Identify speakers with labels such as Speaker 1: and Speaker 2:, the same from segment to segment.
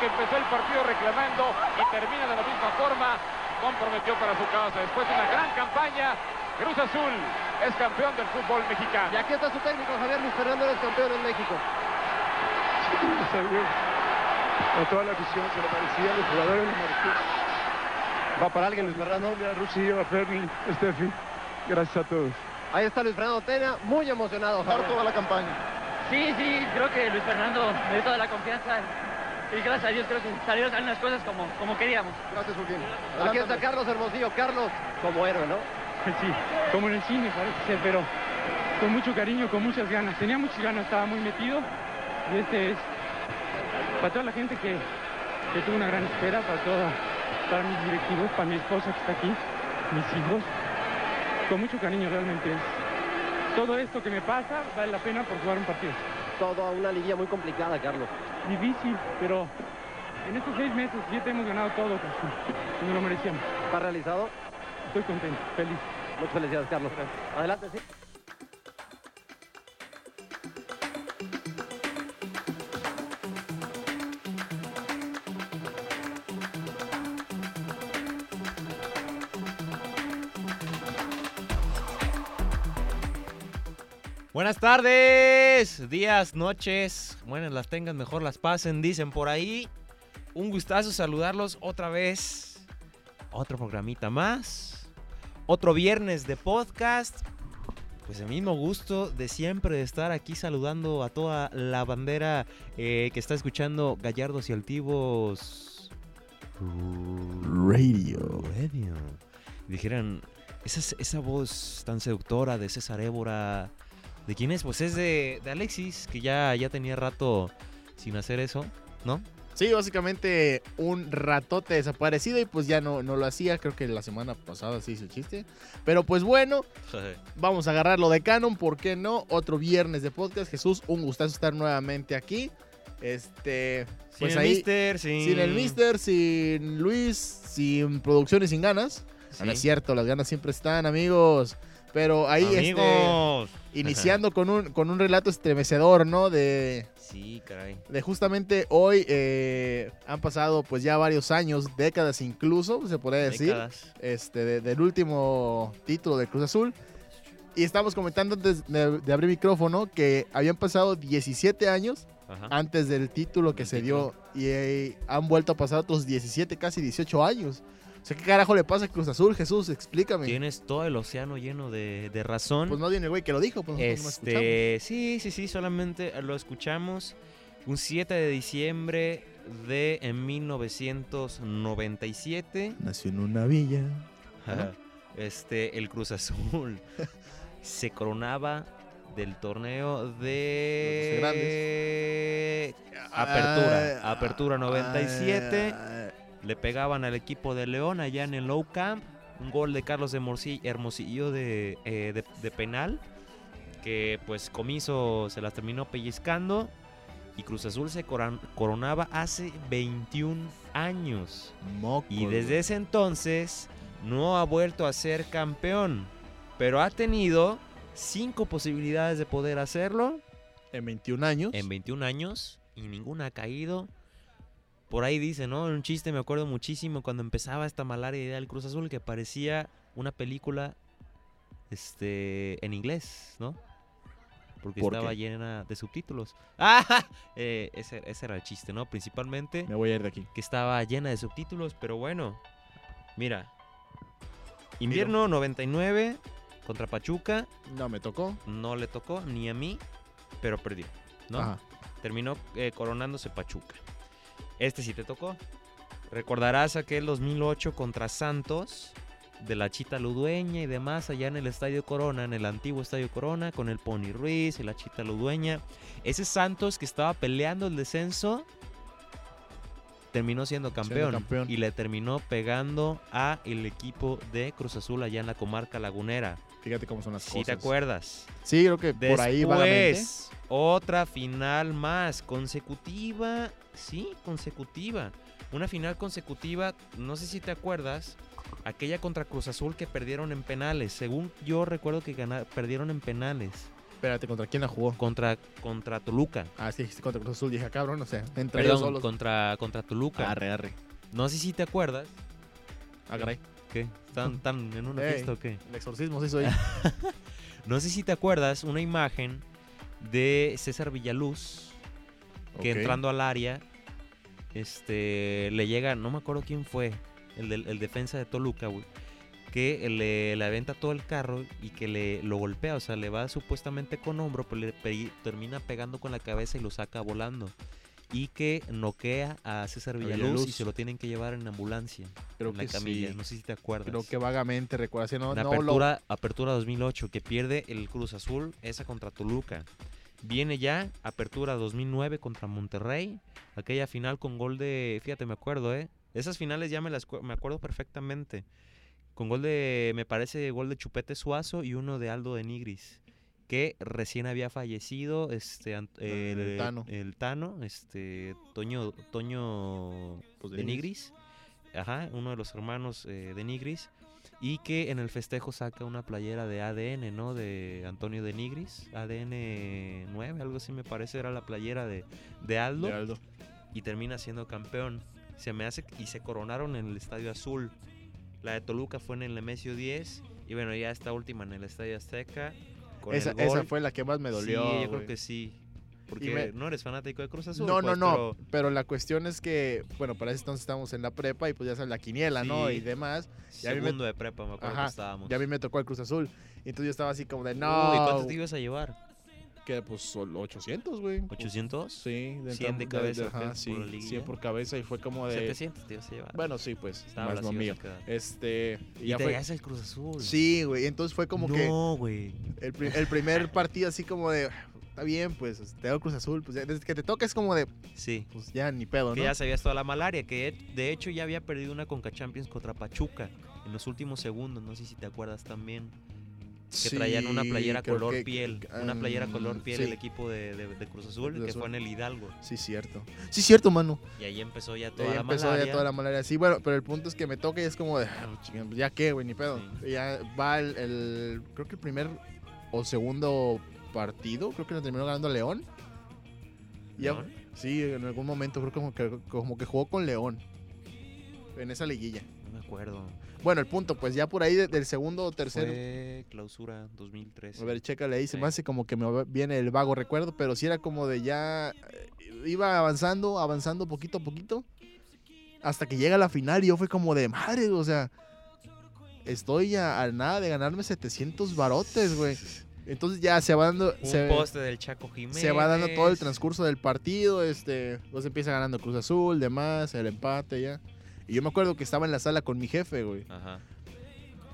Speaker 1: que empezó el partido reclamando y termina de la misma forma, comprometió para su causa. Después de una gran campaña, Cruz Azul es campeón del fútbol mexicano.
Speaker 2: Y aquí está su técnico, Javier Luis Fernando, es campeón en México.
Speaker 3: A toda la afición se lo merecía, los jugadores lo merecían.
Speaker 2: Va para alguien, Luis Fernando.
Speaker 3: A Rusillo, a Fermi, a Steffi, gracias a todos.
Speaker 2: Ahí está Luis Fernando Tena, muy emocionado. Javier.
Speaker 3: toda la campaña.
Speaker 4: Sí, sí, creo que Luis Fernando me dio toda la confianza y gracias a Dios creo que salieron las cosas como, como queríamos.
Speaker 3: Gracias, Joaquín.
Speaker 2: Aquí está Carlos Hermosillo. Carlos, como héroe, ¿no?
Speaker 5: Sí, como en el cine parece ser, pero con mucho cariño, con muchas ganas. Tenía muchas ganas, estaba muy metido. Y este es para toda la gente que, que tuvo una gran espera, para toda, para mis directivos, para mi esposa que está aquí, mis hijos. Con mucho cariño realmente. Todo esto que me pasa vale la pena por jugar un partido.
Speaker 2: Toda una liguilla muy complicada, Carlos.
Speaker 5: Difícil, pero en estos seis meses, siete hemos ganado todo. Y nos lo merecíamos.
Speaker 2: ¿Está realizado?
Speaker 5: Estoy contento, feliz.
Speaker 2: Muchas felicidades, Carlos. Adelante, sí.
Speaker 6: Buenas tardes, días, noches. Bueno, las tengan mejor, las pasen, dicen por ahí. Un gustazo saludarlos otra vez. Otro programita más. Otro viernes de podcast. Pues el mismo gusto de siempre de estar aquí saludando a toda la bandera eh, que está escuchando Gallardos y Altivos.
Speaker 7: Radio.
Speaker 6: Radio. Dijeran, esa, esa voz tan seductora de César Évora. ¿De quién es? Pues es de, de Alexis, que ya, ya tenía rato sin hacer eso, ¿no?
Speaker 7: Sí, básicamente un ratote desaparecido y pues ya no, no lo hacía. Creo que la semana pasada sí hizo el chiste. Pero pues bueno, vamos a agarrarlo de canon. ¿Por qué no? Otro viernes de podcast. Jesús, un gustazo estar nuevamente aquí. Este.
Speaker 6: Sin
Speaker 7: Pues
Speaker 6: el mister, sin...
Speaker 7: Sin el Mister, sin Luis, sin producción y sin ganas.
Speaker 6: Sí.
Speaker 7: No es cierto, las ganas siempre están, amigos. Pero ahí este,
Speaker 6: Amigos.
Speaker 7: iniciando con un, con un relato estremecedor, ¿no? De,
Speaker 6: Sí, caray.
Speaker 7: de justamente hoy eh, han pasado pues ya varios años, décadas incluso, se podría decir,
Speaker 6: Décadas.
Speaker 7: este, de- del último título de Cruz Azul. Y estamos comentando antes de, de abrir micrófono que habían pasado 17 años
Speaker 6: Ajá.
Speaker 7: antes del título que se dio y eh, han vuelto a pasar otros 17, casi 18 años. O sea, ¿qué carajo le pasa a Cruz Azul? Jesús, explícame.
Speaker 6: Tienes todo el océano lleno de, de razón.
Speaker 7: Pues no viene el güey que lo dijo, pues nosotros no
Speaker 6: este, sí, sí, sí, solamente lo escuchamos un 7 de diciembre de en 1997.
Speaker 7: Nació en una villa.
Speaker 6: Ajá. Este, el Cruz Azul se coronaba del torneo de Apertura,
Speaker 7: Ah,
Speaker 6: Apertura 97. Le pegaban al equipo de León allá en el Low Camp. Un gol de Carlos de Morci- Hermosillo de, eh, de- de penal. Que pues Comiso se las terminó pellizcando. Y Cruz Azul se coronaba hace 21 años.
Speaker 7: moco,
Speaker 6: Y desde ese entonces no ha vuelto a ser campeón. Pero ha tenido cinco posibilidades de poder hacerlo
Speaker 7: En 21 años.
Speaker 6: en 21 años y ninguna ha caído. Por ahí dice, ¿no? Un chiste me acuerdo muchísimo cuando empezaba esta malaria idea del Cruz Azul que parecía una película este en inglés, ¿no? Porque
Speaker 7: ¿Por
Speaker 6: estaba
Speaker 7: qué?
Speaker 6: llena de subtítulos. ¡Ah! Eh, ese, ese era el chiste, ¿no? Principalmente
Speaker 7: Me voy a ir de aquí.
Speaker 6: que estaba llena de subtítulos, pero bueno. Mira. Invierno 99 contra Pachuca.
Speaker 7: No me tocó.
Speaker 6: No le tocó ni a mí, pero perdió, ¿no?
Speaker 7: Ajá.
Speaker 6: Terminó eh, coronándose Pachuca. Este sí te tocó. Recordarás aquel 2008 contra Santos, de la Chita Ludueña y demás, allá en el Estadio Corona, en el antiguo Estadio Corona, con el Pony Ruiz y la Chita Ludueña. Ese Santos que estaba peleando el descenso, terminó siendo campeón,
Speaker 7: campeón.
Speaker 6: y le terminó pegando a el equipo de Cruz Azul allá en la comarca lagunera.
Speaker 7: Fíjate cómo son las
Speaker 6: Si
Speaker 7: cosas.
Speaker 6: te acuerdas.
Speaker 7: Sí, creo que por ahí vagamente.
Speaker 6: Después, otra final más consecutiva. Sí, consecutiva. Una final consecutiva, no sé si te acuerdas, aquella contra Cruz Azul que perdieron en penales. Según yo recuerdo que perdieron en penales
Speaker 7: Espérate, ¿contra quién la jugó?
Speaker 6: contra, contra Toluca.
Speaker 7: Ah, sí, contra Cruz Azul. Dije, ah, cabrón, o sea, entre
Speaker 6: Perdón,
Speaker 7: ellos solos.
Speaker 6: contra, contra Toluca.
Speaker 7: Arre, arre.
Speaker 6: No sé si te acuerdas.
Speaker 7: Ah, caray.
Speaker 6: ¿Qué? ¿Están, están en una
Speaker 7: Ey.
Speaker 6: fiesta o qué?
Speaker 7: El exorcismo sí soy.
Speaker 6: No sé si te acuerdas una imagen de César Villaluz que entrando al área este le llega, no me acuerdo quién fue, el, del- el defensa de Toluca, güey, que le, le aventa todo el carro y que le lo golpea, o sea, le va supuestamente con hombro, pero le pe- termina pegando con la cabeza y lo saca volando. Y que noquea a César Villaluz, y
Speaker 7: Villaluz.
Speaker 6: se lo tienen que llevar en ambulancia,
Speaker 7: Creo
Speaker 6: en la
Speaker 7: que
Speaker 6: camilla.
Speaker 7: sí.
Speaker 6: No sé si te acuerdas.
Speaker 7: Creo que vagamente recuerdo. Sí, no, no lo-
Speaker 6: apertura, apertura 2008, que pierde el Cruz Azul, esa contra Toluca. Viene ya Apertura 2009 contra Monterrey, aquella final con gol de, fíjate, me acuerdo, ¿eh? Esas finales ya me las me acuerdo perfectamente. Con gol de, me parece, gol de Chupete Suazo y uno de Aldo de Nigris, que recién había fallecido, este, ant-
Speaker 7: El
Speaker 6: el,
Speaker 7: Tano.
Speaker 6: el Tano, este, Toño, Toño
Speaker 7: Pues,
Speaker 6: de Nigris, ajá, uno de los hermanos eh, de Nigris, y que en el festejo saca una playera de ADN, ¿no? De Antonio de Nigris, ADN 9, algo así me parece, era la playera de, de Aldo,
Speaker 7: de Aldo.
Speaker 6: y termina siendo campeón. Se me hace y se coronaron en el Estadio Azul. La de Toluca fue en el Nemesio 10 y bueno, ya esta última en el Estadio Azteca. Con
Speaker 7: Esa,
Speaker 6: el
Speaker 7: esa fue la que más me dolió.
Speaker 6: Sí, yo creo que sí. Porque
Speaker 7: me-
Speaker 6: no eres fanático de Cruz Azul.
Speaker 7: No,
Speaker 6: pues,
Speaker 7: no, no.
Speaker 6: pero-
Speaker 7: Pero... la cuestión es que, bueno, para ese entonces estábamos en la prepa y pues ya sabes, la quiniela, ¿no? Y demás. Y mí me-
Speaker 6: Segundo de prepa, me acuerdo
Speaker 7: Ajá,
Speaker 6: que estábamos.
Speaker 7: Ya a mí me tocó el Cruz Azul. Y entonces yo estaba así como de,
Speaker 6: Uy,
Speaker 7: no.
Speaker 6: ¿cuánto te ibas a llevar?
Speaker 7: Que pues solo 800, güey.
Speaker 6: ¿800?
Speaker 7: Sí,
Speaker 6: 100 de cabeza,
Speaker 7: sí,
Speaker 6: Por la liguilla.
Speaker 7: 100 por cabeza y fue como de...
Speaker 6: 700 te ibas a llevar.
Speaker 7: Bueno, sí, pues,
Speaker 6: Estaba
Speaker 7: más lo mío. Este, y
Speaker 6: Y
Speaker 7: ya
Speaker 6: te
Speaker 7: fue...
Speaker 6: el Cruz Azul.
Speaker 7: Sí, güey, entonces fue como que
Speaker 6: No, güey.
Speaker 7: el, pri- el primer partido así como de, está bien, pues, te hago Cruz Azul, pues, ya, desde que te toca es como de,
Speaker 6: Sí.
Speaker 7: pues, ya ni pedo,
Speaker 6: Que
Speaker 7: ¿no?
Speaker 6: ya sabías toda la malaria, que de hecho ya había perdido una Conca Champions contra Pachuca en los últimos segundos, no sé si te acuerdas también. Que traían una playera
Speaker 7: creo
Speaker 6: color
Speaker 7: que-
Speaker 6: piel, una playera color piel
Speaker 7: sí.
Speaker 6: el equipo de, de- de Cruz Azul,
Speaker 7: Cruz
Speaker 6: que
Speaker 7: Azul.
Speaker 6: fue en el Hidalgo.
Speaker 7: Sí, cierto. Sí, cierto, mano.
Speaker 6: Y ahí empezó ya toda
Speaker 7: ahí
Speaker 6: la
Speaker 7: empezó
Speaker 6: malaria.
Speaker 7: ya toda la malaria. Sí, bueno, pero el punto es que me toca y es como de, "Ah, ya qué, güey, ni pedo.
Speaker 6: Sí.
Speaker 7: Ya va el, el- creo que el primer o segundo partido, creo que lo terminó ganando León. Ya-
Speaker 6: ¿León?
Speaker 7: sí, en algún momento creo como que, como que jugó con León. En esa liguilla.
Speaker 6: No me acuerdo.
Speaker 7: Bueno, el punto, pues ya por ahí de- del segundo o tercero.
Speaker 6: Fue clausura 2013.
Speaker 7: A ver, chécale ahí, se me
Speaker 6: Sí.
Speaker 7: hace como que me viene el vago recuerdo, pero sí era como de ya. eh, Iba avanzando, avanzando poquito a poquito. Hasta que llega la final y yo fue como de madre, o sea. Estoy a, a nada de ganarme 700 barotes, güey. Entonces ya se va dando.
Speaker 6: Un
Speaker 7: Se,
Speaker 6: poste del Chaco Jiménez.
Speaker 7: se va dando todo el transcurso del partido. Este, pues empieza ganando Cruz Azul, demás, el empate ya. Y yo me acuerdo que estaba en la sala con mi jefe, güey.
Speaker 6: Ajá.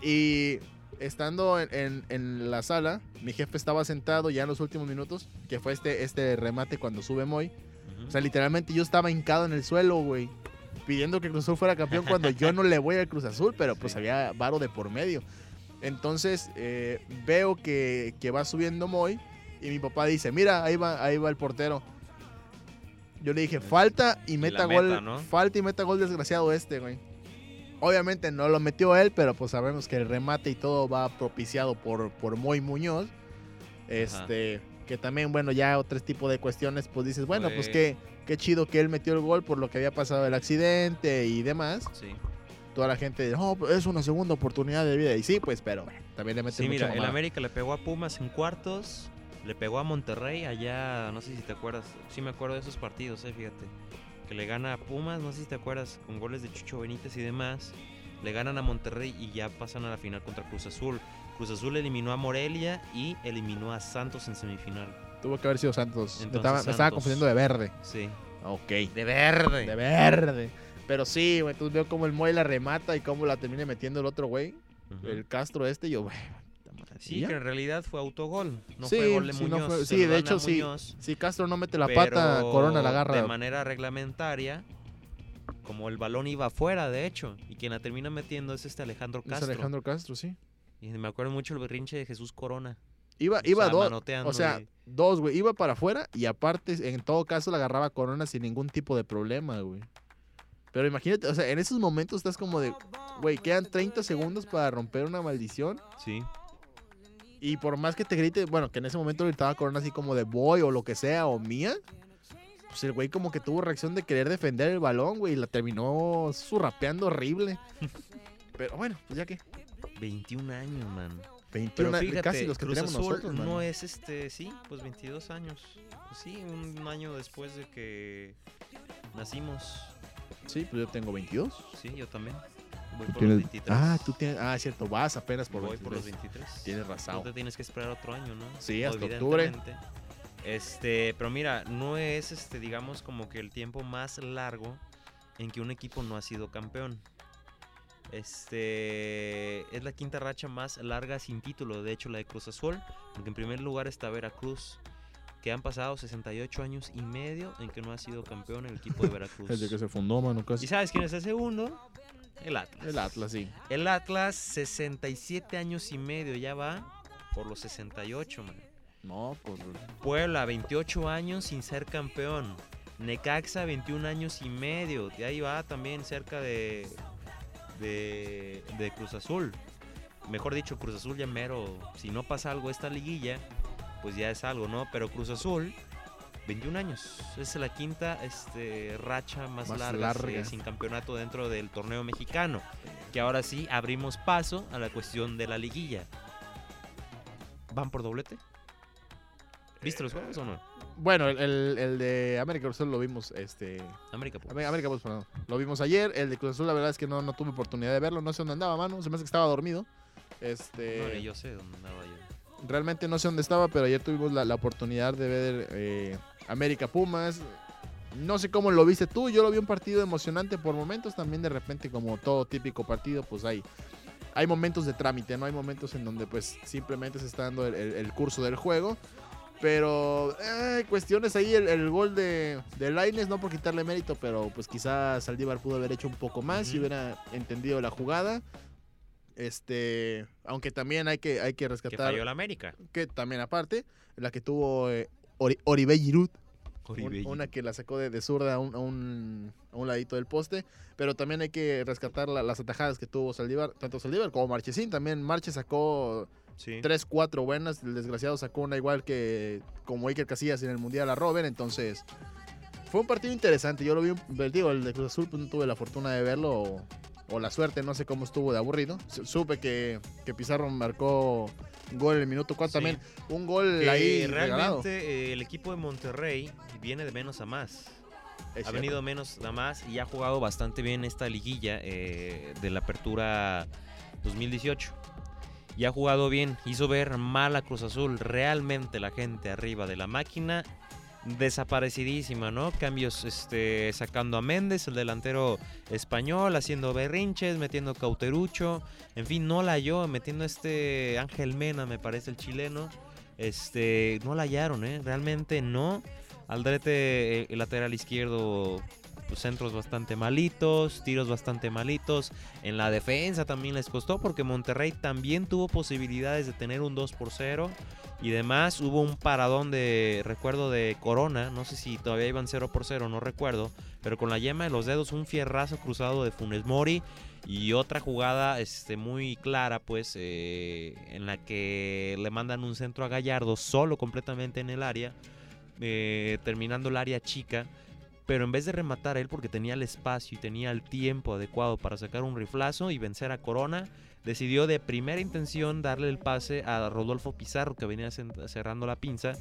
Speaker 7: Y estando en, en- en la sala, mi jefe estaba sentado ya en los últimos minutos, que fue este, este remate cuando sube Moy. O sea, literalmente yo estaba hincado en el suelo, güey, pidiendo que Cruz Azul fuera campeón cuando yo no le voy al Cruz Azul, pero pues había varo de por medio. Entonces eh, veo que, que va subiendo Moy y mi papá dice, mira, ahí va, ahí va el portero. Yo le dije, falta y meta gol, falta y meta gol desgraciado este, güey. Obviamente no lo metió él, pero pues sabemos que el remate y todo va propiciado por, por Moy Muñoz. Este, que también, bueno, ya otro tipo de cuestiones, pues dices, bueno, pues qué, qué chido que él metió el gol por lo que había pasado el accidente y demás.
Speaker 6: Sí.
Speaker 7: Toda la gente, no, pues, es una segunda oportunidad de vida. Y sí, pues, pero bueno, también le mete
Speaker 6: Sí,
Speaker 7: mucha
Speaker 6: mira, el
Speaker 7: mamada.
Speaker 6: América le pegó a Pumas en cuartos, le pegó a Monterrey allá, no sé si te acuerdas, sí me acuerdo de esos partidos, eh, fíjate, que le gana a Pumas, no sé si te acuerdas, con goles de Chucho Benítez y demás, le ganan a Monterrey y ya pasan a la final contra Cruz Azul. Cruz Azul eliminó a Morelia y eliminó a Santos en semifinal.
Speaker 7: Tuvo que haber sido Santos. Me
Speaker 6: Entonces,
Speaker 7: estaba, me estaba
Speaker 6: Santos.
Speaker 7: confundiendo de verde.
Speaker 6: Sí.
Speaker 7: Ok.
Speaker 6: De verde.
Speaker 7: De verde. Pero sí, güey, entonces veo cómo el Moy la remata y cómo la termina metiendo el otro güey, el Castro este, y yo, güey.
Speaker 6: Sí, que en realidad fue autogol, no
Speaker 7: Sí,
Speaker 6: fue gol de
Speaker 7: sí, no
Speaker 6: Muñoz.
Speaker 7: fue- sí, de hecho, sí.
Speaker 6: Muñoz,
Speaker 7: Si Castro no mete la pata, Corona la
Speaker 6: De
Speaker 7: agarra.
Speaker 6: manera reglamentaria, como el balón iba afuera, de hecho. Y quien la termina metiendo es este Alejandro
Speaker 7: Es
Speaker 6: Castro.
Speaker 7: Alejandro Castro, sí.
Speaker 6: Y me acuerdo mucho el berrinche de Jesús Corona.
Speaker 7: Iba,
Speaker 6: O
Speaker 7: iba
Speaker 6: sea,
Speaker 7: dos. O sea,
Speaker 6: y-
Speaker 7: dos, güey. Iba para afuera y aparte, en todo caso, la agarraba Corona sin ningún tipo de problema, güey. Pero imagínate, o sea, en esos momentos estás como de, güey, quedan 30 segundos para romper una maldición.
Speaker 6: Sí.
Speaker 7: Y por más que te grite, bueno, que en ese momento gritaba Corona así como de boy o lo que sea, o mía. Pues el güey como que tuvo reacción de querer defender el balón, güey, y la terminó zurrapeando horrible. Pero bueno, pues ya que.
Speaker 6: 21 años, man.
Speaker 7: 21
Speaker 6: Pero
Speaker 7: años,
Speaker 6: fíjate,
Speaker 7: casi los que
Speaker 6: Cruz
Speaker 7: tenemos
Speaker 6: Azul
Speaker 7: nosotros,
Speaker 6: no
Speaker 7: mano.
Speaker 6: es este, sí, pues 22 años. Pues sí, un año después de que nacimos.
Speaker 7: Sí, pues yo tengo 22.
Speaker 6: Sí, yo también. Voy
Speaker 7: Tú
Speaker 6: por
Speaker 7: tienes-
Speaker 6: los 23.
Speaker 7: Ah, tú tienes. Ah, es cierto, vas apenas por
Speaker 6: Voy por los
Speaker 7: 23.
Speaker 6: 23.
Speaker 7: Tienes razón.
Speaker 6: te tienes que esperar otro año, ¿no?
Speaker 7: Sí, hasta octubre.
Speaker 6: Este, pero mira, no es este, digamos, como que el tiempo más largo en que un equipo no ha sido campeón. Este es la quinta racha más larga sin título, de hecho la de Cruz Azul, porque en primer lugar está Veracruz, que han pasado 68 años y medio en que no ha sido campeón el equipo de Veracruz.
Speaker 7: Desde que se fundó, mano,
Speaker 6: ¿Y
Speaker 7: casi.
Speaker 6: sabes quién es el segundo? El Atlas.
Speaker 7: El Atlas, sí.
Speaker 6: El Atlas, 67 años y medio, ya va por los 68, man.
Speaker 7: No, pues.
Speaker 6: Puebla, 28 años sin ser campeón. Necaxa, 21 años y medio. De ahí va también cerca de, de, de Cruz Azul. Mejor dicho, Cruz Azul ya mero. Si no pasa algo esta liguilla, pues ya es algo, ¿no? Pero Cruz Azul, 21 años. Es la quinta este, racha más,
Speaker 7: Más
Speaker 6: larga,
Speaker 7: larga.
Speaker 6: eh, sin campeonato dentro del torneo mexicano. Que ahora sí abrimos paso a la cuestión de la liguilla. ¿Van por doblete? ¿Viste los juegos o no?
Speaker 7: Bueno, el, el- el de América Cruz Azul lo vimos, este.
Speaker 6: América Pumas.
Speaker 7: América, pues, perdón. Lo vimos ayer. El de Cruz Azul, la verdad es que no, no tuve oportunidad de verlo. No sé dónde andaba, mano. Se me hace que estaba dormido. Este.
Speaker 6: No, yo sé dónde andaba yo.
Speaker 7: Realmente no sé dónde estaba, pero ayer tuvimos la, la oportunidad de ver eh, América Pumas. No sé cómo lo viste tú, yo lo vi un partido emocionante por momentos, también de repente como todo típico partido, pues hay, hay momentos de trámite, no hay momentos en donde pues simplemente se está dando el, el- el curso del juego. Pero eh, cuestiones ahí, el, el gol de, de Lainez, no por quitarle mérito, pero pues quizás Saldívar pudo haber hecho un poco más si
Speaker 6: Ujú.
Speaker 7: hubiera entendido la jugada. Este, aunque también hay que, hay que
Speaker 6: Que
Speaker 7: rescatar
Speaker 6: falló la América.
Speaker 7: que también aparte, la que tuvo eh, Ori- Oribe Giroud, un- una que la sacó de, de zurda a un, a, un, a un ladito del poste, pero también hay que rescatar la- las atajadas que tuvo Saldívar, tanto Saldívar como Marchesín, también Marche sacó
Speaker 6: Sí.
Speaker 7: 3, 4 buenas, el desgraciado sacó una igual que como Iker Casillas en el Mundial a Robert, entonces fue un partido interesante, yo lo vi, digo, el de Cruz Azul pues, no tuve la fortuna de verlo o, la suerte, no sé cómo estuvo de aburrido, Su- supe que, que Pizarro marcó gol en el minuto 4
Speaker 6: Sí.
Speaker 7: también, un gol
Speaker 6: Que
Speaker 7: ahí regalado.
Speaker 6: realmente eh, el equipo de Monterrey viene de menos a más.
Speaker 7: Es
Speaker 6: ha
Speaker 7: cierto.
Speaker 6: venido menos a más y ha jugado bastante bien esta liguilla eh, de la apertura 2018. Y ha jugado bien, hizo ver mal a Cruz Azul. Realmente la gente arriba de la máquina desaparecidísima, ¿no? Cambios este, sacando a Méndez, el delantero español, haciendo berrinches, metiendo cauterucho. En fin, no la halló, metiendo este Ángel Mena, me parece el chileno. Este, no la hallaron, ¿eh? Realmente no. Aldrete, eh, el lateral izquierdo, pues, centros bastante malitos, tiros bastante malitos. En la defensa también les costó porque Monterrey también tuvo posibilidades de tener un 2 por 0 y demás. Hubo un paradón de, recuerdo, de Corona, no sé si todavía iban 0 por 0, no recuerdo, pero con la yema de los dedos un fierrazo cruzado de Funes Mori y otra jugada este, muy clara, pues, eh, en la que le mandan un centro a Gallardo solo completamente en el área, eh, terminando el área chica. Pero en vez de rematar él porque tenía el espacio y tenía el tiempo adecuado para sacar un riflazo y vencer a Corona, decidió de primera intención darle el pase a Rodolfo Pizarro que venía cerrando la pinza,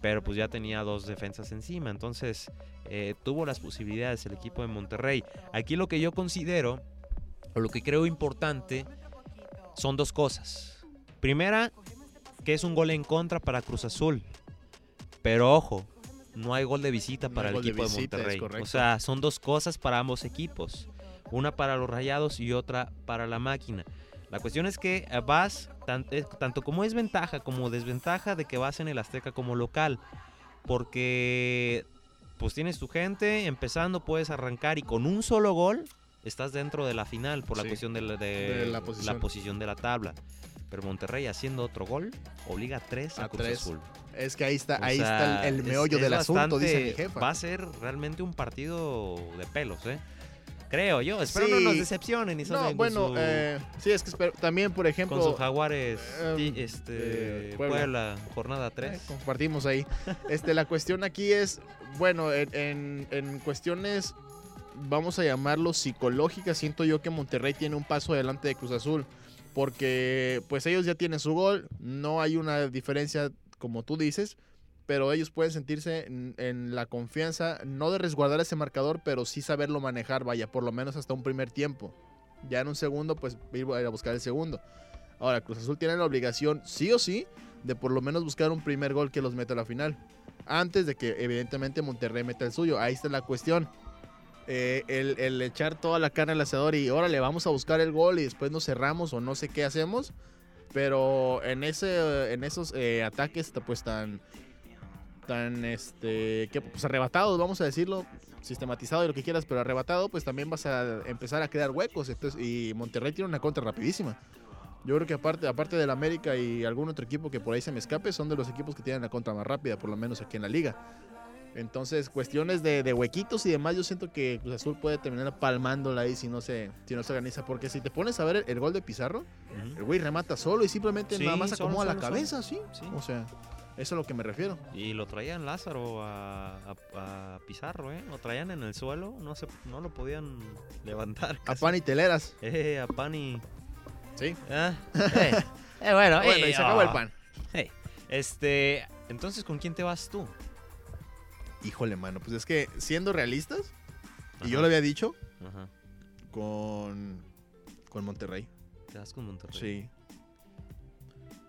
Speaker 6: pero pues ya tenía dos defensas encima, entonces eh, tuvo las posibilidades el equipo de Monterrey. Aquí lo que yo considero, o lo que creo importante, son dos cosas. Primera, que es un gol en contra para Cruz Azul, pero ojo, no hay gol de visita para el equipo de,
Speaker 7: visita,
Speaker 6: Monterrey. O sea, son dos cosas para ambos equipos. Una para los Rayados y otra para la máquina. La cuestión es que vas, eh, tanto como es ventaja como desventaja de que vas en el Azteca como local. Porque pues tienes tu gente, empezando puedes arrancar y con un solo gol estás dentro de la final por la cuestión de, la- de
Speaker 7: de la
Speaker 6: la,
Speaker 7: posición.
Speaker 6: posición. de la tabla. Pero Monterrey haciendo otro gol obliga a tres a,
Speaker 7: A
Speaker 6: Cruz
Speaker 7: tres.
Speaker 6: Azul.
Speaker 7: Es que ahí está,
Speaker 6: O
Speaker 7: ahí
Speaker 6: sea,
Speaker 7: está el, meollo
Speaker 6: es
Speaker 7: del asunto, dice mi jefa.
Speaker 6: Va a ser realmente un partido de pelos, ¿eh? Creo yo. Espero no nos
Speaker 7: Sí.
Speaker 6: decepcionen y
Speaker 7: No, bueno,
Speaker 6: su,
Speaker 7: eh, sí, es que espero- también, por ejemplo,
Speaker 6: con sus jaguares
Speaker 7: em,
Speaker 6: este,
Speaker 7: eh,
Speaker 6: Puebla.
Speaker 7: Puebla.
Speaker 6: jornada
Speaker 7: Eh,
Speaker 6: 3.
Speaker 7: compartimos ahí. Este, la cuestión aquí es, bueno, en, en- en cuestiones, vamos a llamarlo psicológicas, siento yo que Monterrey tiene un paso adelante de Cruz Azul, porque pues ellos ya tienen su gol, no hay una diferencia como tú dices, pero ellos pueden sentirse en, en la confianza, no de resguardar ese marcador, pero sí saberlo manejar, vaya, por lo menos hasta un primer tiempo. Ya en un segundo, pues ir a buscar el segundo. Ahora, Cruz Azul tiene la obligación, sí o sí, de por lo menos buscar un primer gol que los meta a la final. Antes de que evidentemente Monterrey meta el suyo. Ahí está la cuestión. Eh, el, el echar toda la carne al asador y órale, vamos a buscar el gol y después nos cerramos o no sé qué hacemos. Pero en ese en esos eh, ataques pues tan tan este que pues arrebatados, vamos a decirlo, sistematizado y lo que quieras, pero arrebatado, pues también vas a empezar a crear huecos. Y Monterrey tiene una contra rapidísima. Yo creo que aparte, aparte del América y algún otro equipo que por ahí se me escape, son de los equipos que tienen la contra más rápida, por lo menos aquí en la liga. Entonces, cuestiones de, de huequitos y demás, yo siento que Cruz Azul puede terminar palmándola ahí si no se, si no se organiza. Porque si te pones a ver el, el gol de Pizarro, el güey remata solo y simplemente
Speaker 6: Sí,
Speaker 7: nada más
Speaker 6: solo,
Speaker 7: acomoda la cabeza, ¿sí?
Speaker 6: Sí.
Speaker 7: O sea, eso es a lo que me refiero.
Speaker 6: Y lo traían Lázaro a, a- a Pizarro, ¿eh? Lo traían en el suelo, no, se, no lo podían levantar.
Speaker 7: A pan y teleras.
Speaker 6: Eh, a Pani.
Speaker 7: Sí.
Speaker 6: Ah, eh, eh, bueno,
Speaker 7: Bueno,
Speaker 6: eh,
Speaker 7: y se acabó el
Speaker 6: ah.
Speaker 7: pan.
Speaker 6: Este, entonces, ¿con quién te vas tú?
Speaker 7: Híjole, mano, pues es que siendo realistas, y yo lo había dicho,
Speaker 6: Ajá.
Speaker 7: con, con Monterrey.
Speaker 6: Te vas con Monterrey.
Speaker 7: Sí,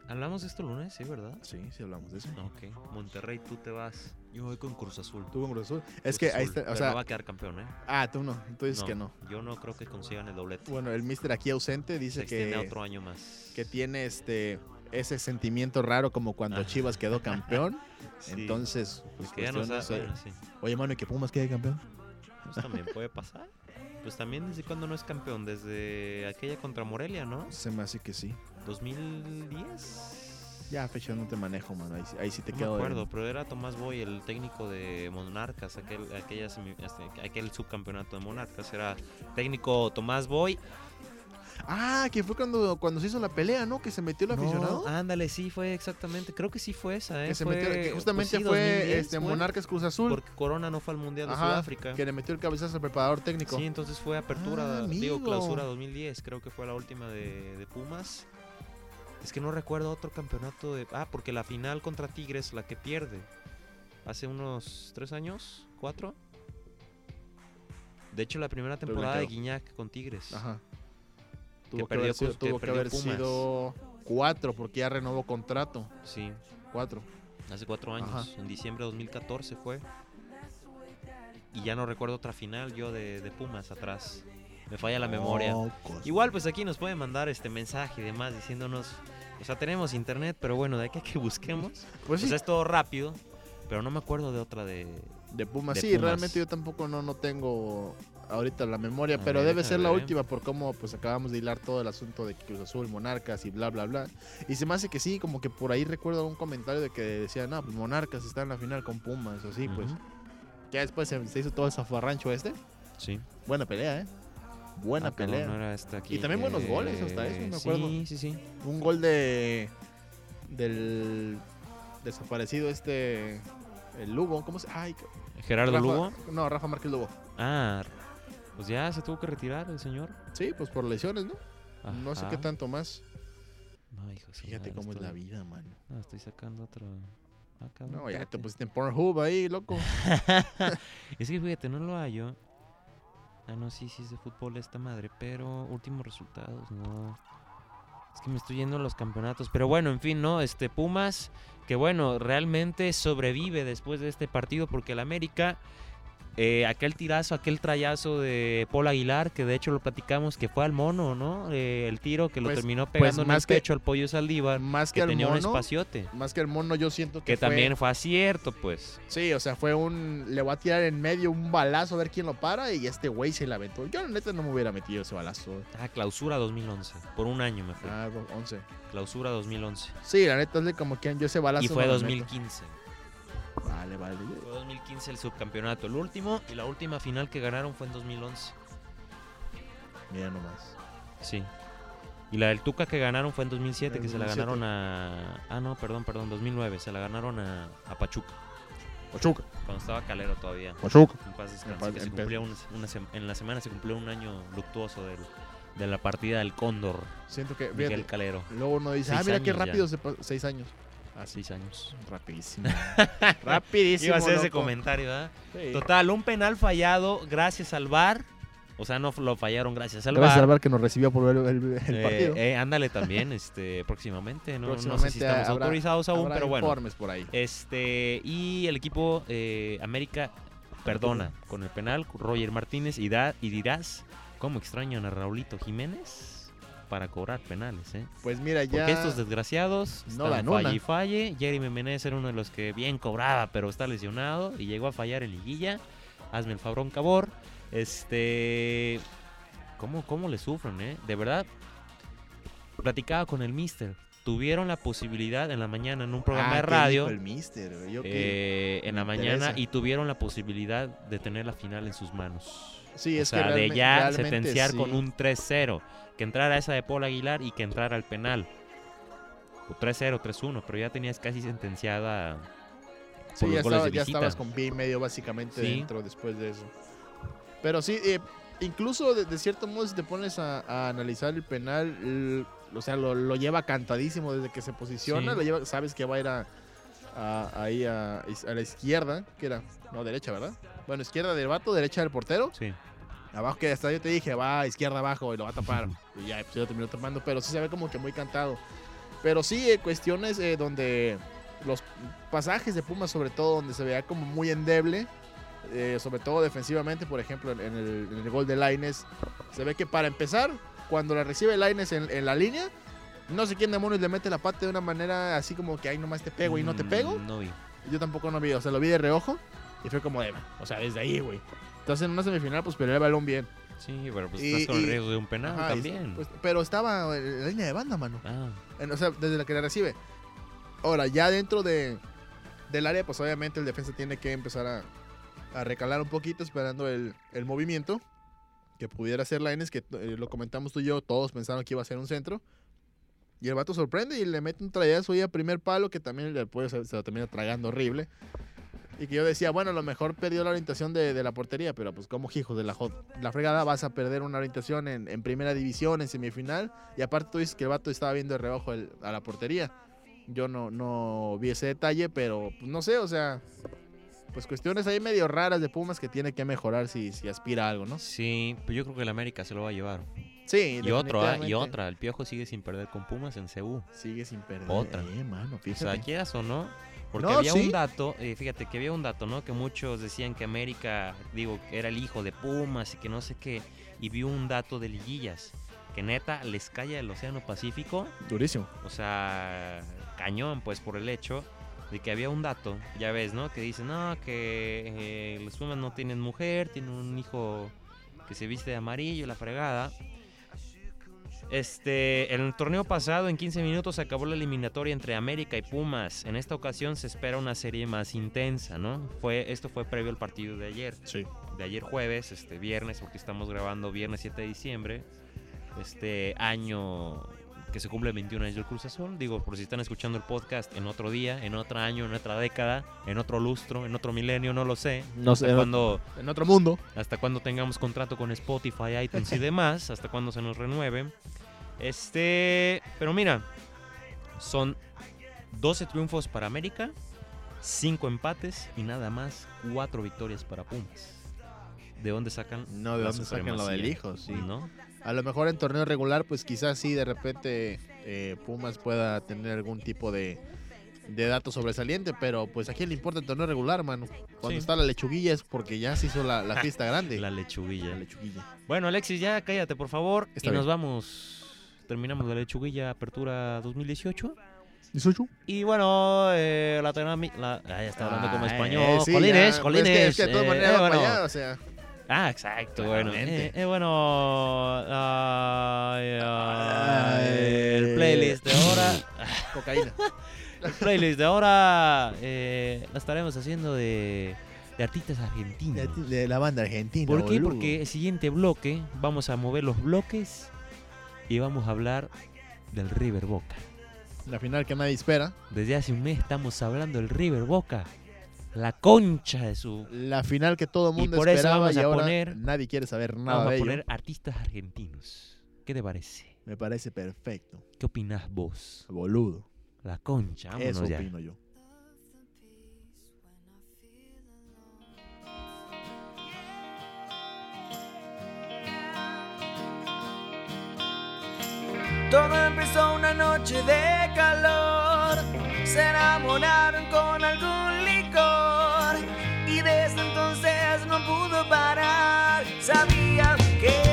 Speaker 6: Hablamos de esto el lunes, sí, ¿verdad?
Speaker 7: sí, sí hablamos de eso.
Speaker 6: Ok. Monterrey, tú te vas. Yo voy con Cruz Azul.
Speaker 7: Tú con Cruz Azul. Es
Speaker 6: Cruz
Speaker 7: que ahí
Speaker 6: Azul,
Speaker 7: está, o
Speaker 6: pero
Speaker 7: sea,
Speaker 6: no va a quedar campeón, ¿eh?
Speaker 7: ah, tú no, tú dices que no.
Speaker 6: Yo no creo que consigan el doblete.
Speaker 7: Bueno, el mister aquí ausente
Speaker 6: Se
Speaker 7: dice
Speaker 6: extiende a
Speaker 7: que,
Speaker 6: otro año más.
Speaker 7: que tiene este ese sentimiento raro como cuando. Chivas quedó campeón.
Speaker 6: Sí.
Speaker 7: Entonces, pues
Speaker 6: que no sabe. bueno, sí.
Speaker 7: Oye, mano, ¿y que Pumas quede campeón?
Speaker 6: Pues también puede pasar. Pues también desde cuando no es campeón, desde aquella contra Morelia, ¿no?
Speaker 7: Se me hace que sí.
Speaker 6: 2010.
Speaker 7: Ya, fecha no te manejo, mano. Ahí, ahí sí te
Speaker 6: No
Speaker 7: quedo.
Speaker 6: me
Speaker 7: de-
Speaker 6: acuerdo, pero era Tomás Boy, el técnico de Monarcas, aquel, aquella este, aquel subcampeonato de Monarcas. Era técnico Tomás Boy.
Speaker 7: Ah, que fue cuando, cuando se hizo la pelea, ¿no? Que se metió el aficionado.
Speaker 6: No, ándale, sí fue exactamente. Creo que sí fue esa, ¿eh?
Speaker 7: que se
Speaker 6: Fue-
Speaker 7: metió, que
Speaker 6: pues
Speaker 7: justamente
Speaker 6: sí,
Speaker 7: fue
Speaker 6: 2010
Speaker 7: este
Speaker 6: fue,
Speaker 7: Monarcas Cruz Azul.
Speaker 6: Porque Corona no fue al Mundial de
Speaker 7: Ajá,
Speaker 6: Sudáfrica.
Speaker 7: que le metió el cabezazo al preparador técnico.
Speaker 6: Sí, entonces fue apertura,
Speaker 7: Ah,
Speaker 6: digo, clausura 2010, creo que fue la última de, de Pumas. Es que no recuerdo otro campeonato de... Ah, porque la final contra Tigres, la que pierde, hace unos tres años, cuatro. De hecho, la primera temporada de. Guiñac con Tigres.
Speaker 7: Ajá. Tuvo que, haber sido, tuvo que haber sido cuatro, porque ya renovó contrato.
Speaker 6: Sí,
Speaker 7: Cuatro.
Speaker 6: hace cuatro años.
Speaker 7: Ajá.
Speaker 6: En diciembre de 2014 fue. Y ya no recuerdo otra final yo de, de Pumas atrás. Me falla la memoria.
Speaker 7: Mocos.
Speaker 6: Igual, pues aquí nos pueden mandar este mensaje y demás diciéndonos. O sea, tenemos internet, pero bueno, de aquí a que busquemos.
Speaker 7: Pues sí,
Speaker 6: O sea, es todo rápido. Pero no me acuerdo de otra de.
Speaker 7: de Pumas.
Speaker 6: de
Speaker 7: sí,
Speaker 6: Pumas.
Speaker 7: realmente yo tampoco no, no tengo ahorita la memoria,
Speaker 6: A
Speaker 7: pero
Speaker 6: ver,
Speaker 7: debe ser la
Speaker 6: ver,
Speaker 7: última por cómo pues acabamos de hilar todo el asunto de Cruz Azul, Monarcas y bla, bla, bla. Y se me hace que sí, como que por ahí recuerdo un comentario de que decía, no, pues Monarcas está en la final con Pumas, así pues. Ya después se, se hizo todo el zafarrancho este.
Speaker 6: Sí.
Speaker 7: Buena pelea, ¿eh? Buena
Speaker 6: Ah,
Speaker 7: pelea.
Speaker 6: no aquí
Speaker 7: Y también buenos goles, hasta eso, me acuerdo.
Speaker 6: Sí, sí, sí.
Speaker 7: Un gol de. del. desaparecido este. El Lugo, ¿cómo se.? Ay,
Speaker 6: Gerardo
Speaker 7: Rafa-
Speaker 6: Lugo.
Speaker 7: No, Rafa Márquez Lugo.
Speaker 6: Ah, pues ya se tuvo que retirar el señor.
Speaker 7: Sí, pues por lesiones, ¿no? No sé qué tanto más.
Speaker 6: No, hijo
Speaker 7: Fíjate
Speaker 6: madre,
Speaker 7: cómo es la vida, mano.
Speaker 6: No, estoy sacando otro. Ah, cabrón,
Speaker 7: No, ya te pusiste en Pornhub ahí, loco.
Speaker 6: es que fíjate, no lo hallo. Ah, no, sí, sí es de fútbol esta madre, pero últimos resultados, no. Es que me estoy yendo a los campeonatos. Pero bueno, en fin, ¿no? Este Pumas, que bueno, realmente sobrevive después de este partido porque el América eh, aquel tirazo, aquel trayazo de Paul Aguilar, que de hecho lo platicamos, que fue al mono, ¿no? Eh, el tiro que lo
Speaker 7: Pues-
Speaker 6: terminó
Speaker 7: pues
Speaker 6: pegando en el
Speaker 7: que-
Speaker 6: pecho al pollo Saldívar,
Speaker 7: Más que,
Speaker 6: que tenía un
Speaker 7: mono,
Speaker 6: espaciote.
Speaker 7: más que el mono, yo siento que,
Speaker 6: Que
Speaker 7: fue-
Speaker 6: también fue acierto, pues.
Speaker 7: Sí, o sea, fue un. Le voy a tirar en medio un balazo a ver quién lo para y este güey se la aventó. Yo, la neta, no me hubiera metido ese balazo.
Speaker 6: Ah, clausura 2011. Por un año me fue.
Speaker 7: Ah, 11.
Speaker 6: Clausura 2011.
Speaker 7: Sí, la neta, es como que yo ese balazo.
Speaker 6: Y fue
Speaker 7: no lo meto.
Speaker 6: 2015.
Speaker 7: Vale, vale.
Speaker 6: Fue 2015 el subcampeonato, el último. Y la última final que ganaron fue en 2011.
Speaker 7: Mira nomás.
Speaker 6: Sí. Y la del Tuca que ganaron fue en 2007,
Speaker 7: En
Speaker 6: que se la
Speaker 7: 2007.
Speaker 6: ganaron a... Ah, no, perdón, perdón, 2009. Se la ganaron a, a Pachuca,
Speaker 7: Pachuca,
Speaker 6: cuando estaba Calero todavía.
Speaker 7: Pachuca.
Speaker 6: En paz descanse,
Speaker 7: En
Speaker 6: que se una- una la semana se cumplió un año luctuoso del- de la partida del Cóndor,
Speaker 7: Siento que.
Speaker 6: Miguel
Speaker 7: Fíjate,
Speaker 6: Calero.
Speaker 7: luego uno dice,
Speaker 6: Seis
Speaker 7: ah, mira qué
Speaker 6: años ya.
Speaker 7: rápido se pasó. Seis años.
Speaker 6: A seis años.
Speaker 7: Rapidísimo. Rapidísimo.
Speaker 6: Iba a hacer ese comentario, ¿verdad?
Speaker 7: Sí.
Speaker 6: Total, un penal fallado gracias al VAR. O sea, no lo fallaron gracias al
Speaker 7: Gracias
Speaker 6: VAR.
Speaker 7: al bar que nos recibió por ver el, el
Speaker 6: Eh,
Speaker 7: partido.
Speaker 6: eh, ándale también, este, próximamente. No, no sé si estamos
Speaker 7: habrá-
Speaker 6: autorizados aún,
Speaker 7: Habrá
Speaker 6: pero bueno.
Speaker 7: informes por ahí.
Speaker 6: Este, y el equipo eh, América perdona con el penal, Roger Martínez y, da, y dirás, ¿cómo extrañan a Raulito Jiménez para cobrar penales? Eh?
Speaker 7: Pues mira, ya.
Speaker 6: Porque estos desgraciados
Speaker 7: no dan
Speaker 6: falle
Speaker 7: una.
Speaker 6: y falle. Jeremy Menez era uno de los que bien cobraba, pero está lesionado y llegó a fallar en liguilla. Hazme el fabrón cabor. Este, ¿cómo, cómo le sufren, eh? De verdad, platicaba con el mister. Tuvieron la posibilidad en la mañana en un programa
Speaker 7: Ah,
Speaker 6: de
Speaker 7: ¿qué
Speaker 6: radio.
Speaker 7: el mister? Yo
Speaker 6: eh, en la mañana
Speaker 7: interesa.
Speaker 6: y tuvieron la posibilidad de tener la final en sus manos.
Speaker 7: Sí,
Speaker 6: o
Speaker 7: es
Speaker 6: sea,
Speaker 7: que
Speaker 6: de ya sentenciar
Speaker 7: sí.
Speaker 6: con un 3-0. Que entrara esa de Paul Aguilar y que entrara al penal. O 3-0, 3-1, pero ya tenías casi sentenciada por
Speaker 7: Sí,
Speaker 6: los
Speaker 7: ya,
Speaker 6: goles
Speaker 7: estaba-
Speaker 6: de
Speaker 7: ya
Speaker 6: visita.
Speaker 7: estabas con pie y medio básicamente
Speaker 6: Sí.
Speaker 7: dentro después de eso. Pero sí, eh, incluso de, de cierto modo si te pones a, a analizar el penal, el- o sea, lo, lo lleva cantadísimo desde que se posiciona,
Speaker 6: Sí.
Speaker 7: lo lleva, sabes que va a ir a, a- ahí a, a la izquierda, que era, no, derecha, ¿verdad? Bueno, izquierda del vato, derecha del portero.
Speaker 6: Sí.
Speaker 7: Abajo que hasta yo te dije, va izquierda abajo y lo va a tapar. y ya, pues, yo terminó tapando, pero sí se ve como que muy cantado. Pero sí, eh, cuestiones eh, donde los pasajes de Pumas, sobre todo, donde se veía como muy endeble, eh, sobre todo defensivamente, por ejemplo, en, en el, en el gol de Laines, se ve que para empezar, cuando la recibe Laines en, en la línea, no sé quién demonios le mete la pata de una manera así como que, ay, nomás te pego y no te
Speaker 6: Mm,
Speaker 7: pego.
Speaker 6: No vi.
Speaker 7: Yo tampoco no vi, o sea, lo vi de reojo y fue como de, o sea, desde ahí, güey. Entonces en una semifinal, pues peleó el balón bien.
Speaker 6: Sí, pero pues
Speaker 7: Y-
Speaker 6: estás con el
Speaker 7: y-
Speaker 6: riesgo de un penal
Speaker 7: Ajá, y-
Speaker 6: también.
Speaker 7: pues, pero estaba en la línea de banda, mano.
Speaker 6: ah,
Speaker 7: En- o sea, desde la que la recibe. Ahora, ya dentro de, del área, pues obviamente el defensa tiene que empezar a, a recalar un poquito, esperando el, el movimiento que pudiera hacer Laines, que eh, lo comentamos tú y yo, todos pensaron que iba a ser un centro. Y el vato sorprende y le mete un trayazo ahí a primer palo, que también pollo se, se lo termina tragando horrible. Y que yo decía, bueno, a lo mejor perdió la orientación de, la portería, pero pues como hijos de la, la fregada vas a perder una orientación en, primera división, en semifinal. Y aparte tú dices que el vato estaba viendo de reojo a la portería. Yo no, no vi ese detalle, pero pues, no sé, o sea, pues cuestiones ahí medio raras de Pumas que tiene que mejorar si, si aspira a algo, ¿no?
Speaker 6: sí, pues yo creo que el América se lo va a llevar.
Speaker 7: Sí,
Speaker 6: Y otro, ah, y otra. El Piojo sigue sin perder con Pumas en CU.
Speaker 7: Sigue sin perder.
Speaker 6: Otra.
Speaker 7: Eh, mano,
Speaker 6: O sea, quieras o no. Porque
Speaker 7: No,
Speaker 6: había
Speaker 7: sí.
Speaker 6: un dato, eh, fíjate que había un dato, ¿no? Que muchos decían que América, digo, era el hijo de Pumas y que no sé qué. Y vi un dato de liguillas. Que neta les cae el Océano Pacífico.
Speaker 7: Durísimo.
Speaker 6: O sea, cañón, pues por el hecho de que había un dato, ya ves, ¿no? Que dice, no, que eh, los Pumas no tienen mujer, tienen un hijo que se viste de amarillo, la fregada. Este, el torneo pasado, en 15 minutos, se acabó la eliminatoria entre América y Pumas. En esta ocasión se espera una serie más intensa, ¿no? Fue, esto fue previo al partido de ayer.
Speaker 7: Sí.
Speaker 6: De ayer jueves, este viernes, porque estamos grabando viernes 7 de diciembre. Este año que se cumple 21 años del Cruz Azul. Digo, por si están escuchando el podcast en otro día, en otro año, en otra década, en otro lustro, en otro milenio, no lo sé.
Speaker 7: No sé,
Speaker 6: Hasta cuando
Speaker 7: en otro mundo.
Speaker 6: hasta cuando tengamos contrato con Spotify, iTunes y demás, hasta cuando se nos renueve. Este, pero mira, son 12 triunfos para América, 5 empates y nada más 4 victorias para Pumas. ¿De dónde sacan?
Speaker 7: No, ¿de dónde sacan lo del hijo? Sí.
Speaker 6: ¿No?
Speaker 7: A lo mejor en torneo regular, pues quizás sí, de repente eh, Pumas pueda tener algún tipo de, de dato sobresaliente, pero pues a quién le importa el torneo regular, mano. Cuando
Speaker 6: Sí.
Speaker 7: está la lechuguilla es porque ya se hizo la, la fiesta grande.
Speaker 6: La lechuguilla.
Speaker 7: La lechuguilla.
Speaker 6: Bueno, Alexis, ya cállate, por favor.
Speaker 7: Está
Speaker 6: y
Speaker 7: bien.
Speaker 6: nos vamos. Terminamos la lechuguilla apertura 2018.
Speaker 7: ¿18?
Speaker 6: Y bueno, eh, la, tenami- la ah, ya está hablando como
Speaker 7: Ah,
Speaker 6: español.
Speaker 7: eh, sí,
Speaker 6: Jolines,
Speaker 7: ya,
Speaker 6: Jolines.
Speaker 7: pues es que, es que de todas
Speaker 6: eh,
Speaker 7: maneras
Speaker 6: eh, bueno.
Speaker 7: allá, o sea.
Speaker 6: Ah, exacto, bueno. Eh, eh, bueno, ay, ay, el
Speaker 7: Ay.
Speaker 6: playlist de ahora.
Speaker 7: Cocaína.
Speaker 6: El playlist de ahora eh, lo estaremos haciendo de, de artistas argentinos.
Speaker 7: de, de la banda argentina.
Speaker 6: ¿Por qué?
Speaker 7: boludo.
Speaker 6: Porque el siguiente bloque vamos a mover los bloques y vamos a hablar del River Boca.
Speaker 7: La final que nadie espera.
Speaker 6: Desde hace un mes estamos hablando del River Boca. La concha de su...
Speaker 7: La final que todo el
Speaker 6: Y
Speaker 7: mundo
Speaker 6: por eso
Speaker 7: esperaba
Speaker 6: vamos
Speaker 7: y
Speaker 6: a
Speaker 7: ahora
Speaker 6: poner-
Speaker 7: nadie quiere saber nada
Speaker 6: Vamos
Speaker 7: de
Speaker 6: a
Speaker 7: ello.
Speaker 6: poner artistas argentinos. ¿Qué te parece?
Speaker 7: Me parece perfecto.
Speaker 6: ¿Qué opinás vos?
Speaker 7: Boludo.
Speaker 6: La concha, vámonos
Speaker 7: Eso
Speaker 6: ya.
Speaker 7: opino yo.
Speaker 8: Todo empezó una noche de calor. Se enamoraron con algún Y desde entonces no pudo parar. Sabía que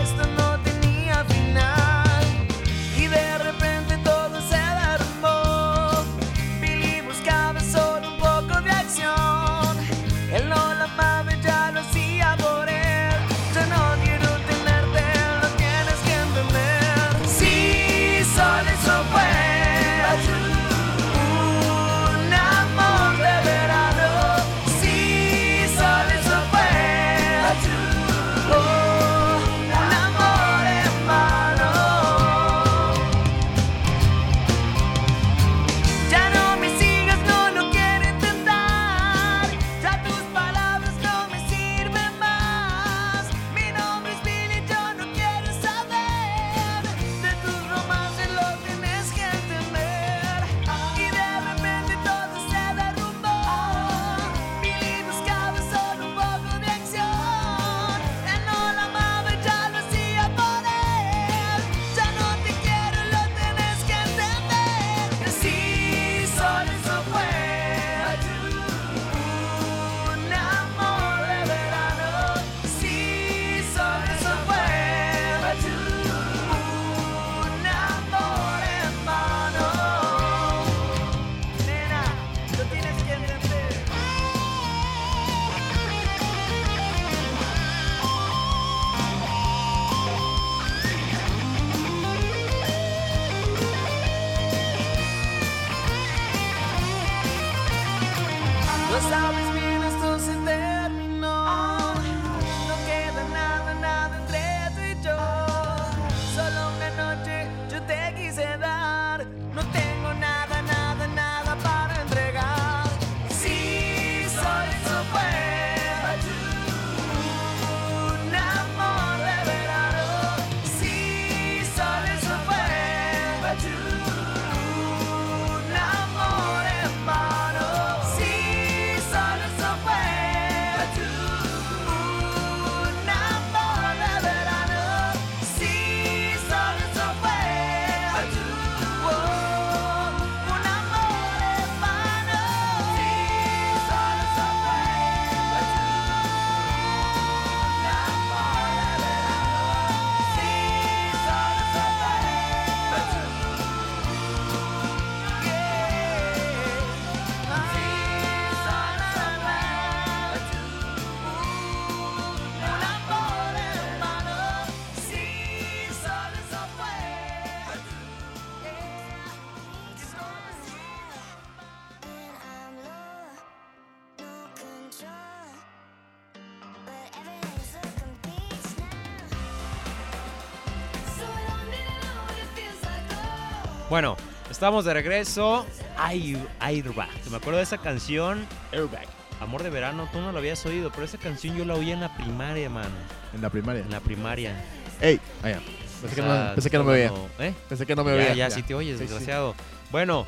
Speaker 6: estamos de regreso. Ay, Airbag. Me acuerdo de esa canción. Airbag. Amor de verano, tú no lo habías oído, pero esa canción yo la oí en la primaria, mano.
Speaker 7: En la primaria.
Speaker 6: En la primaria.
Speaker 7: Ey, allá. Pensé, que
Speaker 6: O sea,
Speaker 7: no, pensé que no me veía.
Speaker 6: ¿Eh?
Speaker 7: Pensé que no me
Speaker 6: ya,
Speaker 7: veía.
Speaker 6: ya, sí te oyes,
Speaker 7: Sí, sí.
Speaker 6: desgraciado. Bueno,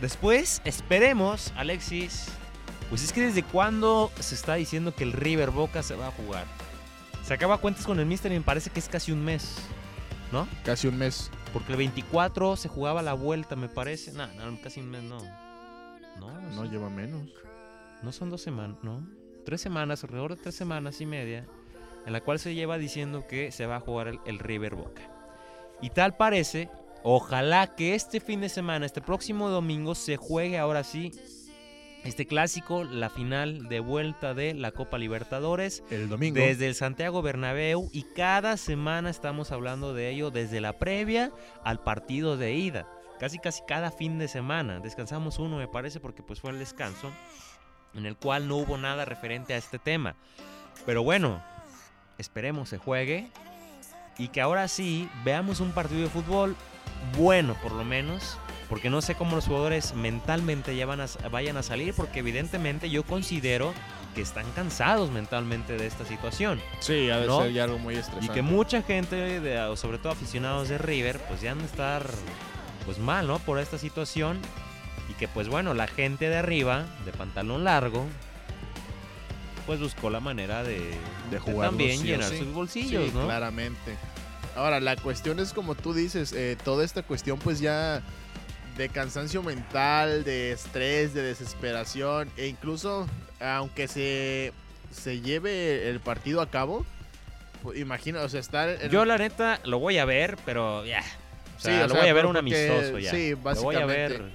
Speaker 6: después esperemos, Alexis. Pues es que desde cuándo se está diciendo que el River Boca se va a jugar. Se acaba cuentas con el Mister y me parece que es casi un mes, ¿no?
Speaker 7: Casi un mes.
Speaker 6: Porque el 24 se jugaba la vuelta, me parece. No, no, casi un mes no. No,
Speaker 7: No
Speaker 6: sí.
Speaker 7: lleva menos.
Speaker 6: No son dos semanas, ¿no? Tres semanas, alrededor de tres semanas y media, en la cual se lleva diciendo que se va a jugar el, el River Boca. Y tal parece, ojalá que este fin de semana, este próximo domingo, se juegue ahora sí este clásico, la final de vuelta de la Copa Libertadores.
Speaker 7: El domingo.
Speaker 6: Desde el Santiago Bernabéu y cada semana estamos hablando de ello desde la previa al partido de ida. Casi casi cada fin de semana. Descansamos uno me parece porque pues fue el descanso en el cual no hubo nada referente a este tema. Pero bueno, esperemos se juegue y que ahora sí veamos un partido de fútbol bueno por lo menos. Porque no sé cómo los jugadores mentalmente ya van a, vayan a salir, porque evidentemente yo considero que están cansados mentalmente de esta situación.
Speaker 7: Sí, ha de
Speaker 6: ¿no?
Speaker 7: ser ya algo muy
Speaker 6: Y
Speaker 7: estresante.
Speaker 6: que mucha gente, de- sobre todo aficionados de River, pues ya han de estar pues mal, ¿no? Por esta situación. Y que pues bueno, la gente de arriba, de pantalón largo, pues buscó la manera de,
Speaker 7: de jugar
Speaker 6: también llenar sus bolsillos,
Speaker 7: sí,
Speaker 6: ¿no?
Speaker 7: claramente. Ahora, la cuestión es como tú dices, eh, toda esta cuestión pues ya de cansancio mental, de estrés, de desesperación, e incluso aunque se, se lleve el partido a cabo, pues, imagina, o sea, estar en
Speaker 6: Yo la neta lo voy a ver, pero ya. O
Speaker 7: Sí,
Speaker 6: sea,
Speaker 7: o
Speaker 6: lo
Speaker 7: sea,
Speaker 6: voy a ver un amistoso ya.
Speaker 7: sí,
Speaker 6: Lo voy a
Speaker 7: básicamente.
Speaker 6: ver,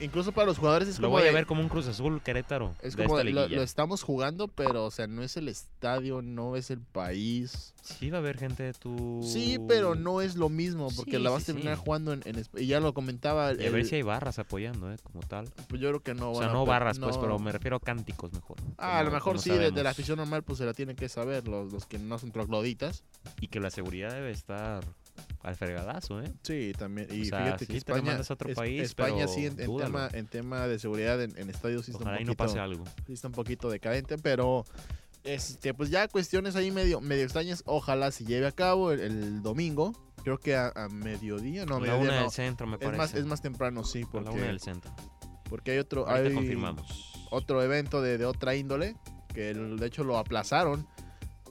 Speaker 7: incluso para los jugadores es
Speaker 6: lo
Speaker 7: como
Speaker 6: voy a ver como un Cruz Azul Querétaro
Speaker 7: es como de, lo, lo estamos jugando, pero o sea, no es el estadio, no es el país.
Speaker 6: Sí va a haber gente de tu
Speaker 7: Sí, pero no es lo mismo, porque
Speaker 6: Sí,
Speaker 7: la vas
Speaker 6: sí,
Speaker 7: a terminar
Speaker 6: sí.
Speaker 7: jugando en, Y ya lo comentaba.
Speaker 6: Y a ver si hay barras apoyando, ¿eh? Como tal.
Speaker 7: pues yo creo que no.
Speaker 6: O sea, no barras, pues, pero me refiero a cánticos mejor.
Speaker 7: Ah, a lo mejor sí, de, de la afición normal, pues se la tienen que saber, los, los que no son trogloditas.
Speaker 6: Y que la seguridad debe estar al fregadazo, ¿eh?
Speaker 7: Sí, también. Y
Speaker 6: O sea,
Speaker 7: fíjate
Speaker 6: sí
Speaker 7: que España,
Speaker 6: a otro
Speaker 7: es-
Speaker 6: país,
Speaker 7: España
Speaker 6: pero
Speaker 7: sí, en, tema, en tema de seguridad en, en estadios sí está,
Speaker 6: Ojalá
Speaker 7: un
Speaker 6: y no
Speaker 7: poquito,
Speaker 6: pase algo.
Speaker 7: sí está un poquito decadente, pero este, pues ya cuestiones ahí medio, medio extrañas. Ojalá se lleve a cabo el, el domingo. Creo que a, a mediodía, no, a
Speaker 6: la una
Speaker 7: no.
Speaker 6: del centro, me
Speaker 7: Es
Speaker 6: parece.
Speaker 7: más, es más temprano, sí,
Speaker 6: A la
Speaker 7: porque,
Speaker 6: una del centro.
Speaker 7: porque hay otro,
Speaker 6: Ahorita
Speaker 7: hay
Speaker 6: confirmamos.
Speaker 7: otro evento de, de otra índole que de hecho lo aplazaron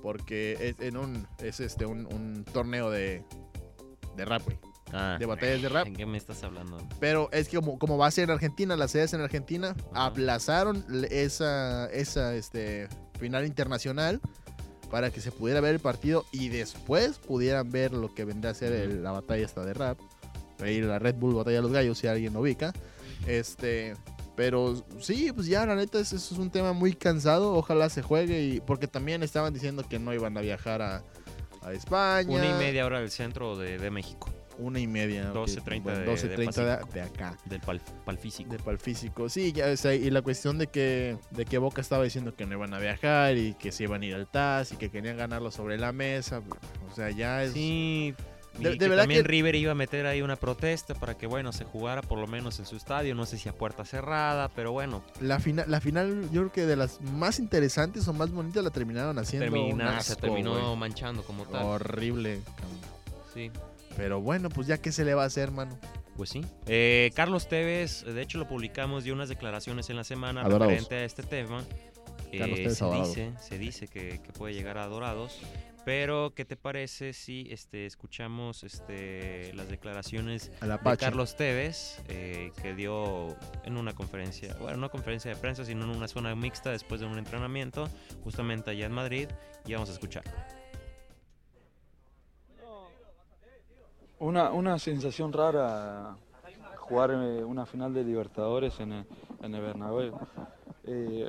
Speaker 7: porque es en un es este un, un torneo de de rap, güey.
Speaker 6: Ah,
Speaker 7: de batallas de rap.
Speaker 6: ¿En qué me estás hablando?
Speaker 7: Pero es que como, como va a ser en Argentina, la sede es en Argentina, aplazaron esa esa este final internacional para que se pudiera ver el partido y después pudieran ver lo que vendrá a ser el- la batalla esta de rap. Ahí la Red Bull Batalla de los Gallos, si alguien lo ubica. Este, pero sí, pues ya la neta, eso es un tema muy cansado. Ojalá se juegue. y Porque también estaban diciendo que no iban a viajar a, a España.
Speaker 6: Una y media hora del centro de, de México.
Speaker 7: Una y media. ok,
Speaker 6: 12:30
Speaker 7: bueno,
Speaker 6: de-
Speaker 7: 12:30
Speaker 6: de
Speaker 7: de,
Speaker 6: Pacífico.
Speaker 7: de acá.
Speaker 6: Del pal, palfísico.
Speaker 7: De Palfísico. Sí, ya, o sea, y la cuestión de que, de que Boca estaba diciendo que no iban a viajar y que se iban a ir al TAS y que querían ganarlo sobre la mesa. O sea, ya es.
Speaker 6: Sí. Y
Speaker 7: De- de
Speaker 6: que
Speaker 7: verdad
Speaker 6: también
Speaker 7: que-
Speaker 6: River iba a meter ahí una protesta para que, bueno, se jugara por lo menos en su estadio. No sé si a puerta cerrada, pero bueno,
Speaker 7: La, fina- la final, yo creo que de las más interesantes o más bonitas la terminaron haciendo.
Speaker 6: se terminó manchando como tal.
Speaker 7: Horrible.
Speaker 6: Sí.
Speaker 7: Pero bueno, pues ya que se le va a hacer, mano.
Speaker 6: Pues sí. Eh, Carlos Tevez, de hecho lo publicamos, dio unas declaraciones en la semana
Speaker 7: Adorados.
Speaker 6: referente a este tema.
Speaker 7: Carlos
Speaker 6: Eh, se dice, se dice que, que puede llegar a Adorados. Pero, ¿qué te parece si este, escuchamos este, las declaraciones de. Carlos Tevez, eh, que dio en una conferencia, bueno, no conferencia de prensa, sino en una zona mixta después de un entrenamiento, justamente allá en Madrid, y vamos a escuchar.
Speaker 9: Una, una sensación rara jugar eh, una final de Libertadores en el, en el Bernabéu. Eh,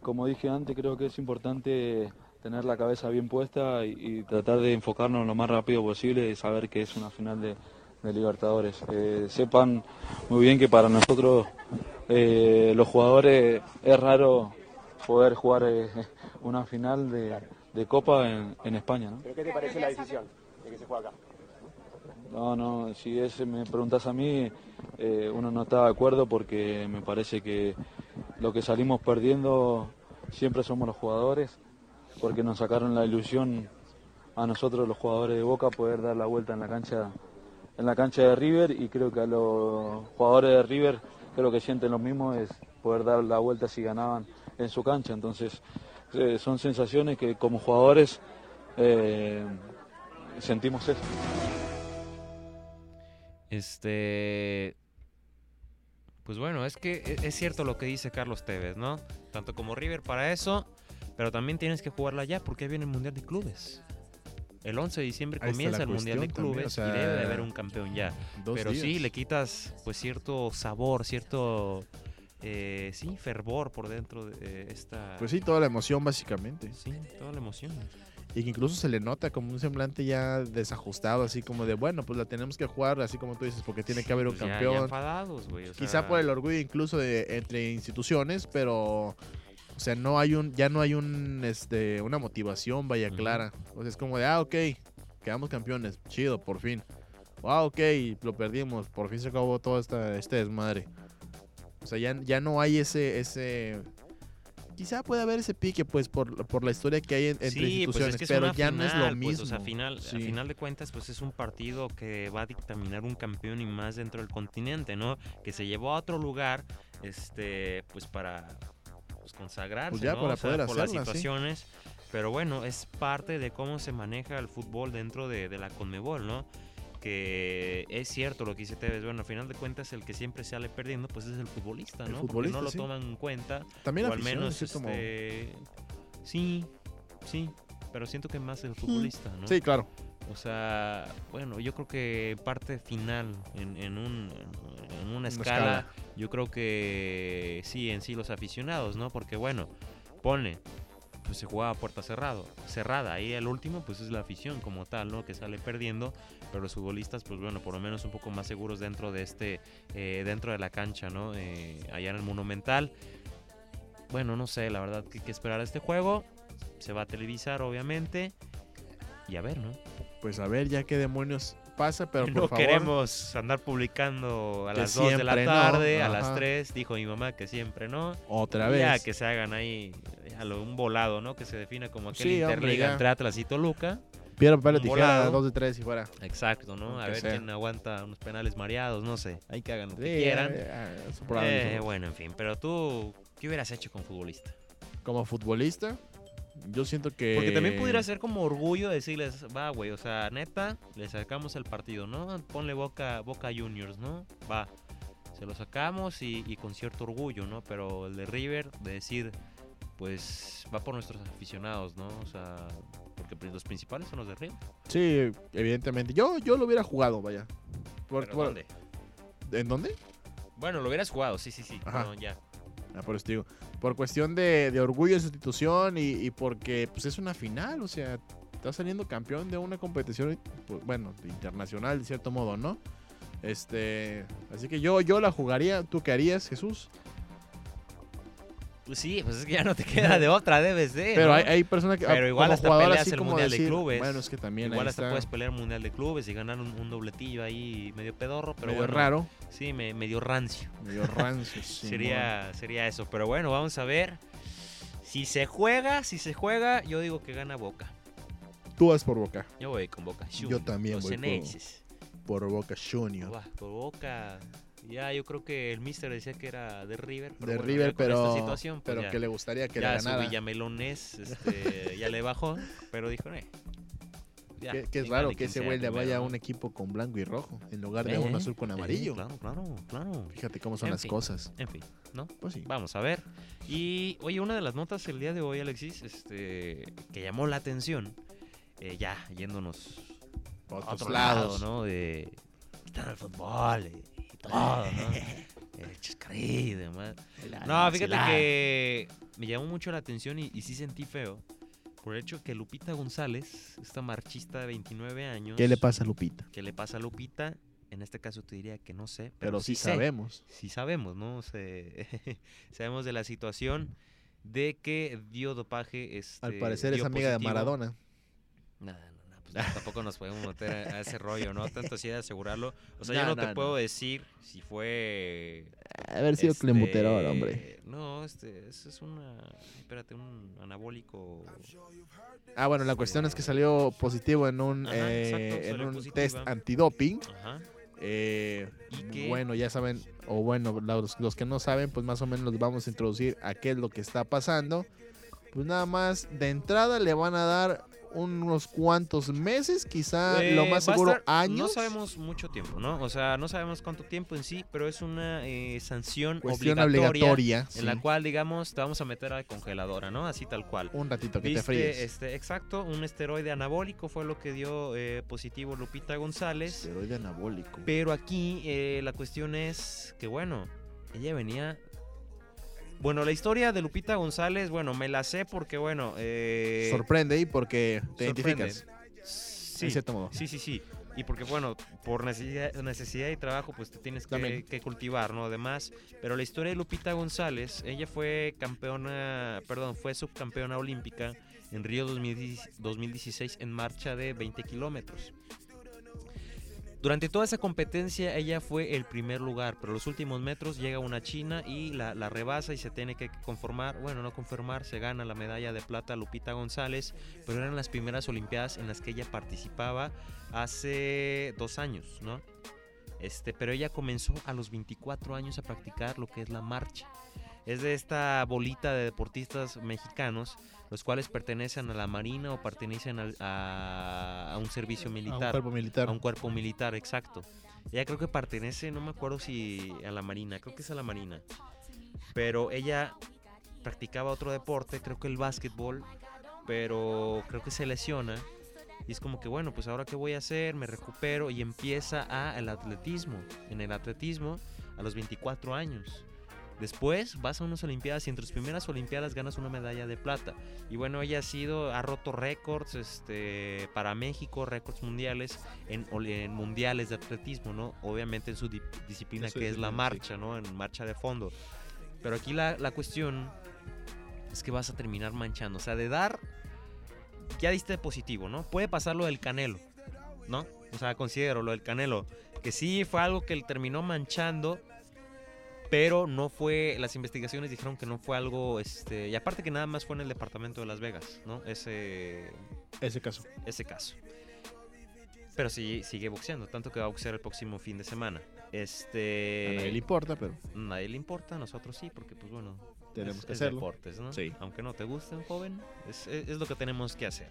Speaker 9: como dije antes, creo que es importante tener la cabeza bien puesta y, y tratar de enfocarnos lo más rápido posible y saber que es una final de, de Libertadores. Eh, sepan muy bien que para nosotros eh, los jugadores es raro poder jugar una final de, de Copa en, en España. ¿no?
Speaker 10: ¿Pero qué te parece la decisión de que se juegue acá?
Speaker 9: No, no, si es, me preguntas a mí, uno no está de acuerdo porque me parece que lo que salimos perdiendo siempre somos los jugadores, porque nos sacaron la ilusión a nosotros los jugadores de Boca poder dar la vuelta en la cancha en la cancha de River y creo que a los jugadores de River creo que sienten lo mismo es poder dar la vuelta si ganaban en su cancha, entonces eh, son sensaciones que como jugadores eh, sentimos eso.
Speaker 6: Este. Pues bueno, es que e- es cierto lo que dice Carlos Tevez, ¿no? Tanto como River para eso, pero también tienes que jugarla ya porque viene el Mundial de Clubes. El 11 de diciembre
Speaker 7: Ahí
Speaker 6: comienza el Mundial de
Speaker 7: también,
Speaker 6: Clubes
Speaker 7: o sea,
Speaker 6: y debe de haber un campeón ya. Pero sí, le quitas pues cierto sabor, cierto eh, sí, fervor por dentro de esta...
Speaker 7: Pues sí, toda la emoción básicamente.
Speaker 6: Sí, toda la emoción.
Speaker 7: Y que incluso se le nota como un semblante ya desajustado, así como de, bueno, pues la tenemos que jugar, así como tú dices, porque tiene que haber un
Speaker 6: Pues ya- ya
Speaker 7: campeón.
Speaker 6: enfadados, güey, o
Speaker 7: Quizá
Speaker 6: sea-
Speaker 7: por el orgullo incluso de, entre instituciones, pero o sea, no hay un ya no hay un este una motivación vaya clara. O sea, es como de, ah, ok, quedamos campeones, chido, por fin. Ah, ok, lo perdimos, por fin se acabó todo esta, este desmadre. O sea, ya, ya no hay ese ese Quizá puede haber ese pique, pues, por, por la historia que hay en- entre
Speaker 6: Sí, pues
Speaker 7: instituciones,
Speaker 6: es que
Speaker 7: pero ya no es lo
Speaker 6: final,
Speaker 7: mismo.
Speaker 6: pues, o sea, final,
Speaker 7: Sí.
Speaker 6: a final de cuentas, pues es un partido que va a dictaminar un campeón y más dentro del continente, ¿no? Que se llevó a otro lugar, este, pues para pues, consagrarse,
Speaker 7: Pues ya,
Speaker 6: ¿no?
Speaker 7: para
Speaker 6: O sea,
Speaker 7: poder
Speaker 6: por las
Speaker 7: hacerla, sí.
Speaker 6: situaciones. Pero bueno, es parte de cómo se maneja el fútbol dentro de, de la Conmebol, ¿no? Que es cierto lo que dice Tevez, bueno, a final de cuentas el que siempre sale perdiendo pues es el futbolista,
Speaker 7: El
Speaker 6: ¿no? Porque
Speaker 7: futbolista,
Speaker 6: no lo
Speaker 7: sí.
Speaker 6: toman en cuenta.
Speaker 7: También
Speaker 6: o al menos este, sí, sí, pero siento que más el futbolista, ¿no?
Speaker 7: Sí, claro.
Speaker 6: O sea, bueno, yo creo que parte final en, en un, en una escala,
Speaker 7: escala.
Speaker 6: yo creo que sí, en sí los aficionados, ¿no? Porque bueno, pone, pues se jugaba a puerta cerrado, cerrada, ahí el último pues es la afición como tal, ¿no? Que sale perdiendo, pero los futbolistas pues bueno, por lo menos un poco más seguros dentro de este, eh, dentro de la cancha, ¿no? Eh, allá en el Monumental. Bueno, no sé, la verdad que que esperar a este juego, se va a televisar obviamente, y a ver, ¿no?
Speaker 7: Pues a ver ya qué demonios pasa, pero
Speaker 6: no
Speaker 7: por favor.
Speaker 6: queremos andar publicando a
Speaker 7: Que
Speaker 6: las 2 de la
Speaker 7: siempre no,
Speaker 6: tarde, a las 3, dijo mi mamá que siempre no.
Speaker 7: Otra
Speaker 6: Y Ya
Speaker 7: vez.
Speaker 6: que se hagan ahí a lo- un volado, ¿no? Que se defina como aquel
Speaker 7: Sí, hombre,
Speaker 6: Interliga
Speaker 7: ya.
Speaker 6: entre Atlas y Toluca.
Speaker 7: Piedra, papel tijera,
Speaker 6: volado.
Speaker 7: dos de tres y fuera.
Speaker 6: Exacto, ¿no? A ver
Speaker 7: sea.
Speaker 6: quién aguanta unos penales mareados, no sé. Ahí que hagan lo que
Speaker 7: Sí,
Speaker 6: quieran.
Speaker 7: ya, ya, eso por ahí,
Speaker 6: Eh,
Speaker 7: eso.
Speaker 6: bueno, en fin. Pero tú, ¿qué hubieras hecho con futbolista?
Speaker 7: Como futbolista, yo siento que.
Speaker 6: Porque también pudiera ser como orgullo decirles, va, güey, o sea, neta, le sacamos el partido, ¿no? Ponle Boca, Boca Juniors, ¿no? Va, se lo sacamos y, y con cierto orgullo, ¿no? Pero el de River, de decir, pues va por nuestros aficionados, ¿no? O sea, porque los principales son los de River.
Speaker 7: Sí, evidentemente. Yo, yo lo hubiera jugado, vaya. Por-
Speaker 6: ¿Pero
Speaker 7: por-
Speaker 6: dónde?
Speaker 7: ¿En dónde?
Speaker 6: Bueno, lo hubieras jugado, sí, sí, sí.
Speaker 7: Ajá.
Speaker 6: No, ya.
Speaker 7: Ah, por eso digo. Por cuestión de, orgullo de sustitución y, y porque pues es una final, o sea, estás saliendo campeón de una competición, pues, bueno, internacional de cierto modo, ¿no? Este, así que yo, yo la jugaría. ¿Tú qué harías, Jesús?
Speaker 6: Pues sí, pues es que ya no te queda de otra, debes de.
Speaker 7: Pero
Speaker 6: ¿no?
Speaker 7: hay, hay personas que.
Speaker 6: Pero
Speaker 7: como
Speaker 6: igual hasta peleas
Speaker 7: así
Speaker 6: el
Speaker 7: como
Speaker 6: Mundial
Speaker 7: decir,
Speaker 6: de Clubes.
Speaker 7: Bueno, es que también
Speaker 6: Igual hasta
Speaker 7: está
Speaker 6: puedes pelear Mundial de Clubes y ganar un, un dobletillo ahí medio pedorro, pero
Speaker 7: Medio
Speaker 6: bueno.
Speaker 7: raro.
Speaker 6: Sí, me, medio rancio.
Speaker 7: Medio rancio, sí,
Speaker 6: sería, sería eso. Pero bueno, vamos a ver. Si se juega, si se juega, yo digo que gana Boca.
Speaker 7: Tú vas por Boca.
Speaker 6: Yo voy con Boca.
Speaker 7: Yo
Speaker 6: Juniors,
Speaker 7: también
Speaker 6: los
Speaker 7: voy por, por Boca Junior.
Speaker 6: Por Boca. Ya, yo creo que el Mister decía que era de River. Pero
Speaker 7: de
Speaker 6: bueno,
Speaker 7: River, pero,
Speaker 6: esta situación, pues
Speaker 7: pero
Speaker 6: ya-
Speaker 7: que le gustaría que
Speaker 6: ya
Speaker 7: le
Speaker 6: su
Speaker 7: ganara.
Speaker 6: Villamelonés este, ya le bajó, pero dijo, eh. ya,
Speaker 7: Que, que es raro que ese güey le vaya a un equipo con blanco y rojo en lugar de
Speaker 6: Eh,
Speaker 7: un azul con
Speaker 6: eh,
Speaker 7: amarillo.
Speaker 6: claro, claro, claro.
Speaker 7: Fíjate cómo son
Speaker 6: En
Speaker 7: las
Speaker 6: fin,
Speaker 7: cosas.
Speaker 6: En fin, ¿no?
Speaker 7: Pues sí.
Speaker 6: Vamos a ver. Y, oye, una de las notas el día de hoy, Alexis, este, que llamó la atención, eh, ya yéndonos
Speaker 7: A
Speaker 6: otro
Speaker 7: lados.
Speaker 6: lado, ¿no? De estar el fútbol y todo, ¿no? el chascarrillo y demás. No, fíjate que me llamó mucho la atención y, y sí sentí feo. Por el hecho que Lupita González, esta marchista de 29 años.
Speaker 7: ¿Qué le pasa a Lupita?
Speaker 6: ¿Qué le pasa a Lupita? En este caso te diría que no sé. Pero,
Speaker 7: Pero sí
Speaker 6: sé.
Speaker 7: sabemos.
Speaker 6: Sí sabemos, ¿no? Se- sabemos de la situación de que dio dopaje. Este,
Speaker 7: Al parecer es amiga de. Maradona.
Speaker 6: Nada, pues no, tampoco nos podemos meter a, a ese rollo, ¿no? Tanto así de asegurarlo. O sea,
Speaker 7: No,
Speaker 6: yo no,
Speaker 7: no,
Speaker 6: te
Speaker 7: no.
Speaker 6: puedo decir si fue.
Speaker 7: Haber sido
Speaker 6: este,
Speaker 7: hombre.
Speaker 6: No, este, eso es una. Espérate, un anabólico.
Speaker 7: Ah, bueno, la cuestión es que salió positivo en un,
Speaker 6: Ajá,
Speaker 7: eh,
Speaker 6: exacto,
Speaker 7: en un
Speaker 6: positiva.
Speaker 7: test antidoping.
Speaker 6: Ajá.
Speaker 7: Eh, bueno, ya saben, o bueno, los, los que no saben, pues más o menos les vamos a introducir a qué es lo que está pasando. Pues nada más, de entrada le van a dar unos cuantos meses, quizá
Speaker 6: Eh,
Speaker 7: lo más seguro
Speaker 6: estar-
Speaker 7: años.
Speaker 6: No sabemos mucho tiempo, ¿no? O sea, no sabemos cuánto tiempo en sí, pero es una eh, sanción
Speaker 7: Cuestión
Speaker 6: obligatoria,
Speaker 7: obligatoria,
Speaker 6: en la cual, digamos, te vamos a meter a la congeladora, ¿no? Así tal cual.
Speaker 7: Un ratito que te fríes.
Speaker 6: Este, exacto, un esteroide anabólico fue lo que dio eh, positivo Lupita González.
Speaker 7: Esteroide anabólico.
Speaker 6: Pero aquí eh, la cuestión es que, bueno, ella venía... Bueno, la historia de Lupita González, bueno, me la sé porque, bueno... eh,
Speaker 7: Sorprende ahí porque te
Speaker 6: sorprende.
Speaker 7: identificas.
Speaker 6: Sí,
Speaker 7: en cierto modo.
Speaker 6: Sí, sí, sí. Y porque, bueno, por necesidad, necesidad y trabajo, pues te tienes que, que cultivar, ¿no? Además, pero la historia de Lupita González, ella fue campeona, perdón, fue subcampeona olímpica en Río 2010 2016 en marcha de 20 kilómetros. Durante toda esa competencia ella fue el primer lugar, pero los últimos metros llega una china y la, la rebasa y se tiene que conformar, bueno, no conformar, se gana la medalla de plata Lupita González, pero eran las primeras Olimpiadas en las que ella participaba hace dos años, ¿no? Este, pero ella comenzó a los 24 años a practicar lo que es la marcha. Es de esta bolita de deportistas mexicanos, los cuales pertenecen a la Marina o pertenecen al- a, a un servicio militar.
Speaker 7: cuerpo militar.
Speaker 6: A un cuerpo militar, exacto. Ella creo que pertenece, no me acuerdo si a la Marina, creo que es a la Marina. Pero ella practicaba otro deporte, creo que el básquetbol, pero creo que se lesiona. Y es como que, bueno, pues ahora qué voy a hacer, me recupero y empieza a el atletismo. En el atletismo a los 24 años. Después vas a unas Olimpiadas y entre tus primeras Olimpiadas ganas una medalla de plata. Y bueno, ella ha sido, ha roto récords este, para México, récords mundiales en, en mundiales de atletismo, ¿no? Obviamente en su di- disciplina que es la marcha, ¿no? En marcha de fondo. Pero aquí la, la cuestión es que vas a terminar manchando. O sea, de dar, ya diste positivo, ¿no? Puede pasar lo del canelo, ¿no? O sea, considero lo del canelo, que sí fue algo que él terminó manchando, pero no fue, las investigaciones dijeron que no fue algo, este, y aparte que nada más fue en el departamento de Las Vegas, ¿no? Ese,
Speaker 7: Ese caso.
Speaker 6: ese caso. Pero sí, sigue boxeando, tanto que va a boxear el próximo fin de semana. Este...
Speaker 7: A nadie le importa, pero
Speaker 6: Nadie le importa, a nosotros sí, porque pues bueno,
Speaker 7: Tenemos
Speaker 6: es,
Speaker 7: que
Speaker 6: es
Speaker 7: hacerlo.
Speaker 6: deportes, ¿no?
Speaker 7: Sí.
Speaker 6: Aunque no te gusten, joven, es, es- es lo que tenemos que hacer.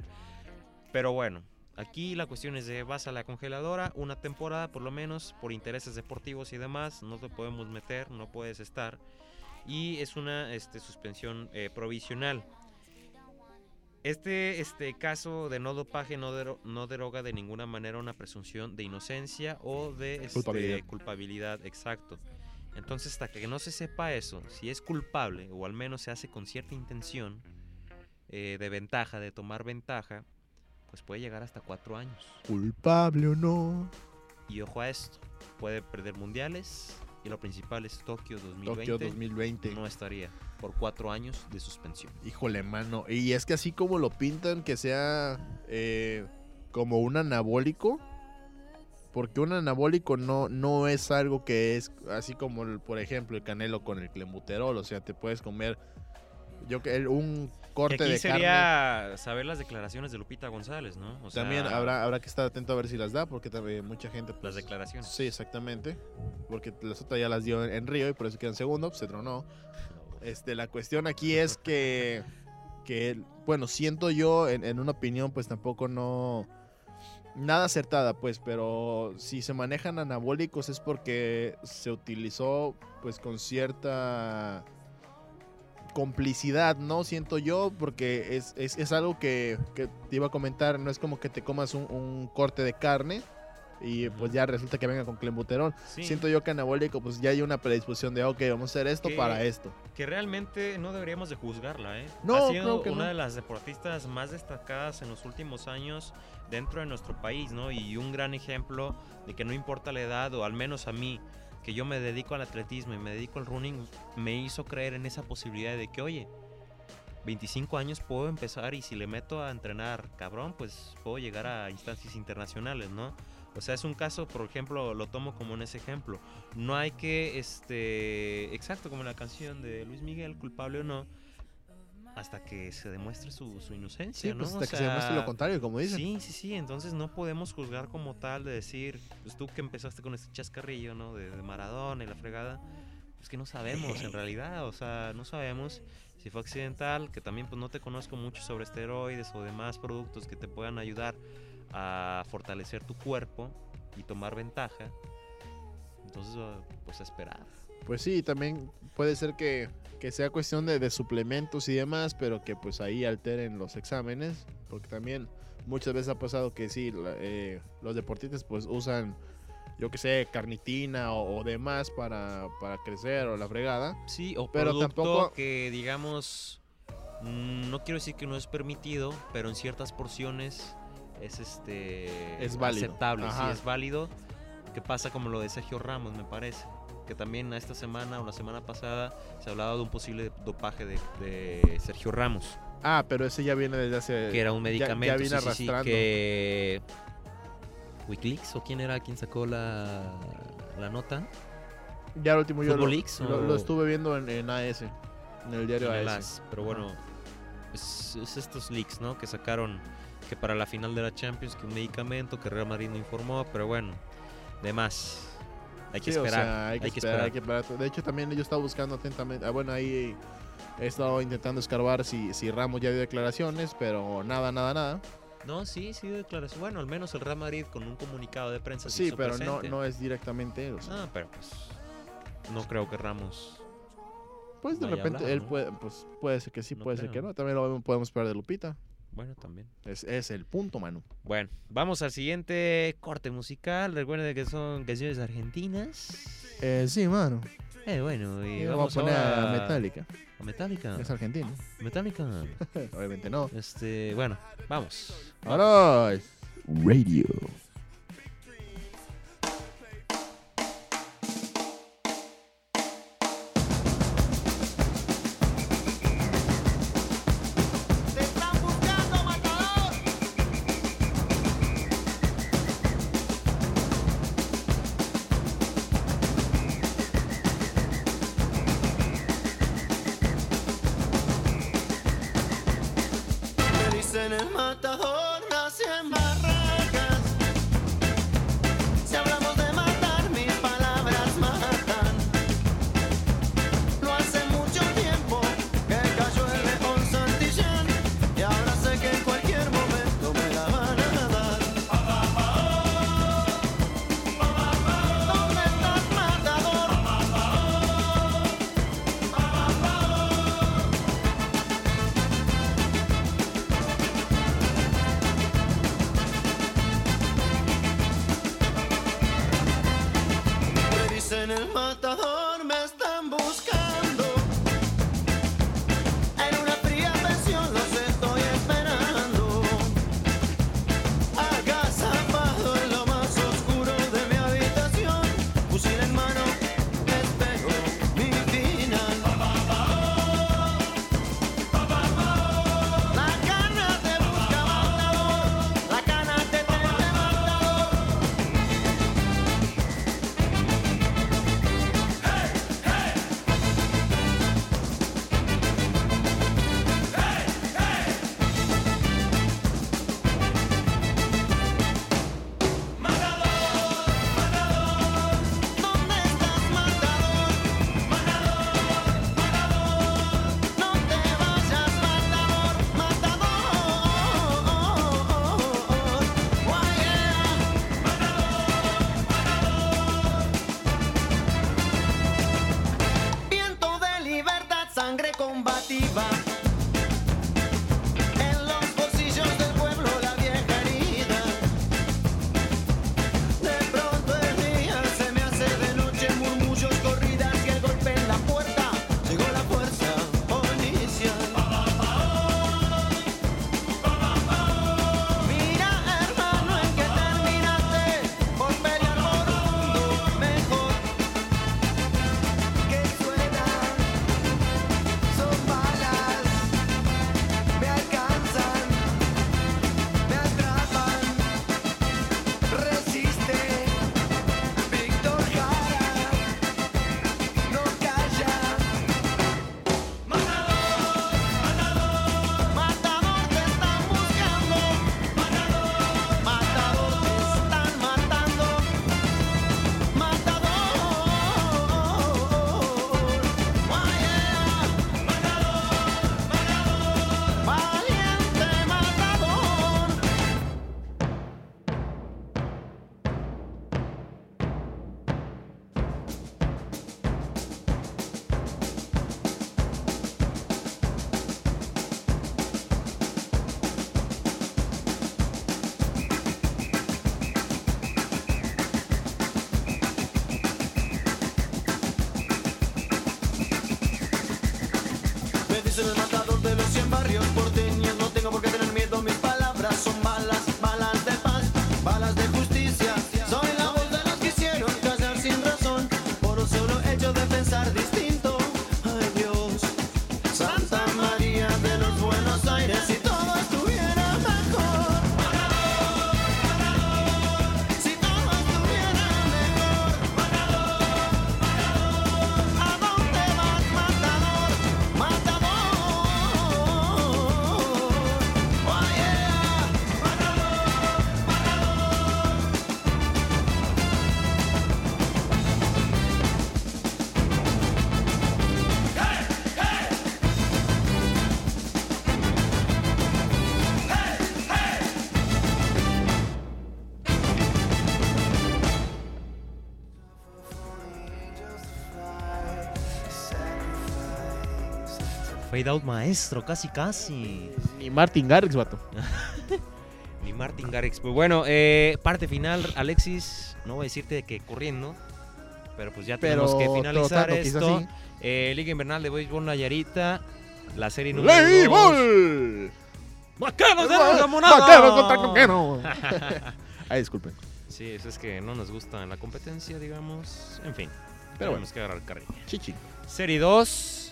Speaker 6: Pero bueno, aquí la cuestión es de vas a la congeladora una temporada por lo menos por intereses deportivos y demás, no te podemos meter, no puedes estar y es una este, suspensión eh, provisional. Este, este caso de no dopaje no, dero- no deroga de ninguna manera una presunción de inocencia o de este,
Speaker 7: Culpabilidad.
Speaker 6: culpabilidad, exacto. Entonces, hasta que no se sepa eso, si es culpable o al menos se hace con cierta intención eh, de ventaja, de tomar ventaja, pues puede llegar hasta cuatro años.
Speaker 7: culpable o no.
Speaker 6: Y ojo a esto, puede perder mundiales y lo principal es Tokio 2020.
Speaker 7: Tokio 2020.
Speaker 6: No estaría por cuatro años de suspensión.
Speaker 7: Híjole, mano. Y es que así como lo pintan, que sea eh, como un anabólico. Porque un anabólico no, no es algo que es así como, el- por ejemplo, el canelo con el clenbuterol. O sea, te puedes comer yo que un corte
Speaker 6: aquí
Speaker 7: de carne.
Speaker 6: sería saber las declaraciones de Lupita González, ¿no? O sea,
Speaker 7: También habrá, habrá que estar atento a ver si las da, porque también mucha gente.
Speaker 6: las
Speaker 7: pues,
Speaker 6: declaraciones.
Speaker 7: Sí, exactamente. Porque las otras ya las dio en, en Río y por eso queda en segundo, pues se tronó. Este, la cuestión aquí es que, que bueno, siento yo, en, en una opinión, pues tampoco no... Nada acertada, pues, pero si se manejan anabólicos es porque se utilizó, pues, con cierta complicidad, ¿no? Siento yo, porque es, es, es algo que, que te iba a comentar, no es como que te comas un, un corte de carne y pues ya resulta que venga con clenbuterol.
Speaker 6: Sí.
Speaker 7: Siento yo que anabólico, pues ya hay una predisposición de, ok, vamos a hacer esto
Speaker 6: Que-
Speaker 7: para esto.
Speaker 6: Que realmente no deberíamos de juzgarla, ¿eh?
Speaker 7: No,
Speaker 6: ha sido
Speaker 7: que
Speaker 6: una
Speaker 7: no.
Speaker 6: de las deportistas más destacadas en los últimos años dentro de nuestro país, ¿no? Y un gran ejemplo de que no importa la edad, o al menos a mí, que yo me dedico al atletismo y me dedico al running, me hizo creer en esa posibilidad de que, oye, 25 años puedo empezar y si le meto a entrenar cabrón, pues puedo llegar a instancias internacionales, ¿no? O sea, es un caso, por ejemplo, lo tomo como en ese ejemplo. No hay que, este, exacto como la canción de Luis Miguel, culpable o no, hasta que se demuestre su, su inocencia,
Speaker 7: Sí,
Speaker 6: ¿no?
Speaker 7: pues
Speaker 6: O
Speaker 7: hasta que se demuestre lo contrario, como dicen.
Speaker 6: Sí, sí, sí, entonces no podemos juzgar como tal de decir, pues tú que empezaste con este chascarrillo, ¿no? De, de Maradona y la fregada, es que no sabemos en realidad, o sea, no sabemos si fue accidental, que también pues no te conozco mucho sobre esteroides o demás productos que te puedan ayudar a fortalecer tu cuerpo y tomar ventaja. Entonces, pues a esperar.
Speaker 7: Pues sí, también puede ser que, que sea cuestión de, de suplementos y demás, pero que pues ahí alteren los exámenes, porque también muchas veces ha pasado que sí, eh, los deportistas pues usan, yo que sé, carnitina o, o demás para, para crecer o la fregada.
Speaker 6: Sí, o
Speaker 7: Pero tampoco-
Speaker 6: que digamos, mm, no quiero decir que no es permitido, pero en ciertas porciones es este
Speaker 7: Es válido.
Speaker 6: aceptable,
Speaker 7: Ajá.
Speaker 6: sí es válido. Que pasa como lo de Sergio Ramos, me parece. Que también esta semana o la semana pasada se hablaba de un posible dopaje de, de Sergio Ramos,
Speaker 7: Ah, pero ese ya viene desde hace...
Speaker 6: que era un
Speaker 7: ya-
Speaker 6: medicamento.
Speaker 7: Ya, viene
Speaker 6: sí,
Speaker 7: arrastrando.
Speaker 6: que Wikileaks o quién era quien sacó la, la nota.
Speaker 7: Ya lo último yo lo,
Speaker 6: ¿Fútbol Leaks
Speaker 7: lo-
Speaker 6: o-
Speaker 7: lo estuve viendo en, en AS, en el diario
Speaker 6: en el
Speaker 7: AS.
Speaker 6: AS, Pero bueno, es, es estos leaks, ¿no? Que sacaron que para la final de la Champions que un medicamento que Real Madrid no informó, pero bueno, de más. Hay que
Speaker 7: Sí, o
Speaker 6: esperar.
Speaker 7: sea, hay que esperar, hay que esperar. De hecho, también yo estaba buscando atentamente. ah, bueno, ahí he estado intentando escarbar si, si Ramos ya dio declaraciones, pero nada, nada, nada.
Speaker 6: No, sí, sí, declaración. Bueno, al menos el Real Madrid con un comunicado de prensa.
Speaker 7: Sí, pero no,
Speaker 6: presente.
Speaker 7: no es directamente él. o sea.
Speaker 6: Ah, pero pues. No creo que Ramos.
Speaker 7: pues de repente
Speaker 6: hablar,
Speaker 7: él
Speaker 6: ¿no?
Speaker 7: puede, pues, puede ser que sí,
Speaker 6: No
Speaker 7: puede ser que no. También lo podemos esperar de Lupita.
Speaker 6: Bueno, también.
Speaker 7: Es, es el punto, Manu.
Speaker 6: Bueno, vamos al siguiente corte musical. Recuerden que son canciones argentinas.
Speaker 7: Eh, sí, mano.
Speaker 6: Eh, bueno, y
Speaker 7: Vamos
Speaker 6: vamos
Speaker 7: a poner
Speaker 6: ahora
Speaker 7: a Metallica.
Speaker 6: ¿A Metallica?
Speaker 7: Es argentino.
Speaker 6: Metallica.
Speaker 7: Obviamente no.
Speaker 6: Este, bueno, vamos.
Speaker 7: Ahora. Radio.
Speaker 6: Fade out maestro, casi casi.
Speaker 7: Ni Martin Garrix, vato.
Speaker 6: Ni Martin Garrix. Pues bueno, eh, parte final, Alexis. No voy a decirte que corriendo. Pero pues ya
Speaker 7: Pero
Speaker 6: tenemos que finalizar esto. Eh, Liga Invernal de Béisbol Nayarita. La serie número
Speaker 7: ¡Ley
Speaker 6: dos.
Speaker 7: Ball!
Speaker 6: ¡Vaqueros de Ramonada!
Speaker 7: Vaqueros contra Coquero. Ay, disculpen.
Speaker 6: Sí, eso es que no nos gusta en la competencia, digamos. En fin.
Speaker 7: Pero
Speaker 6: tenemos que agarrar carrilla.
Speaker 7: Chichi.
Speaker 6: Serie 2.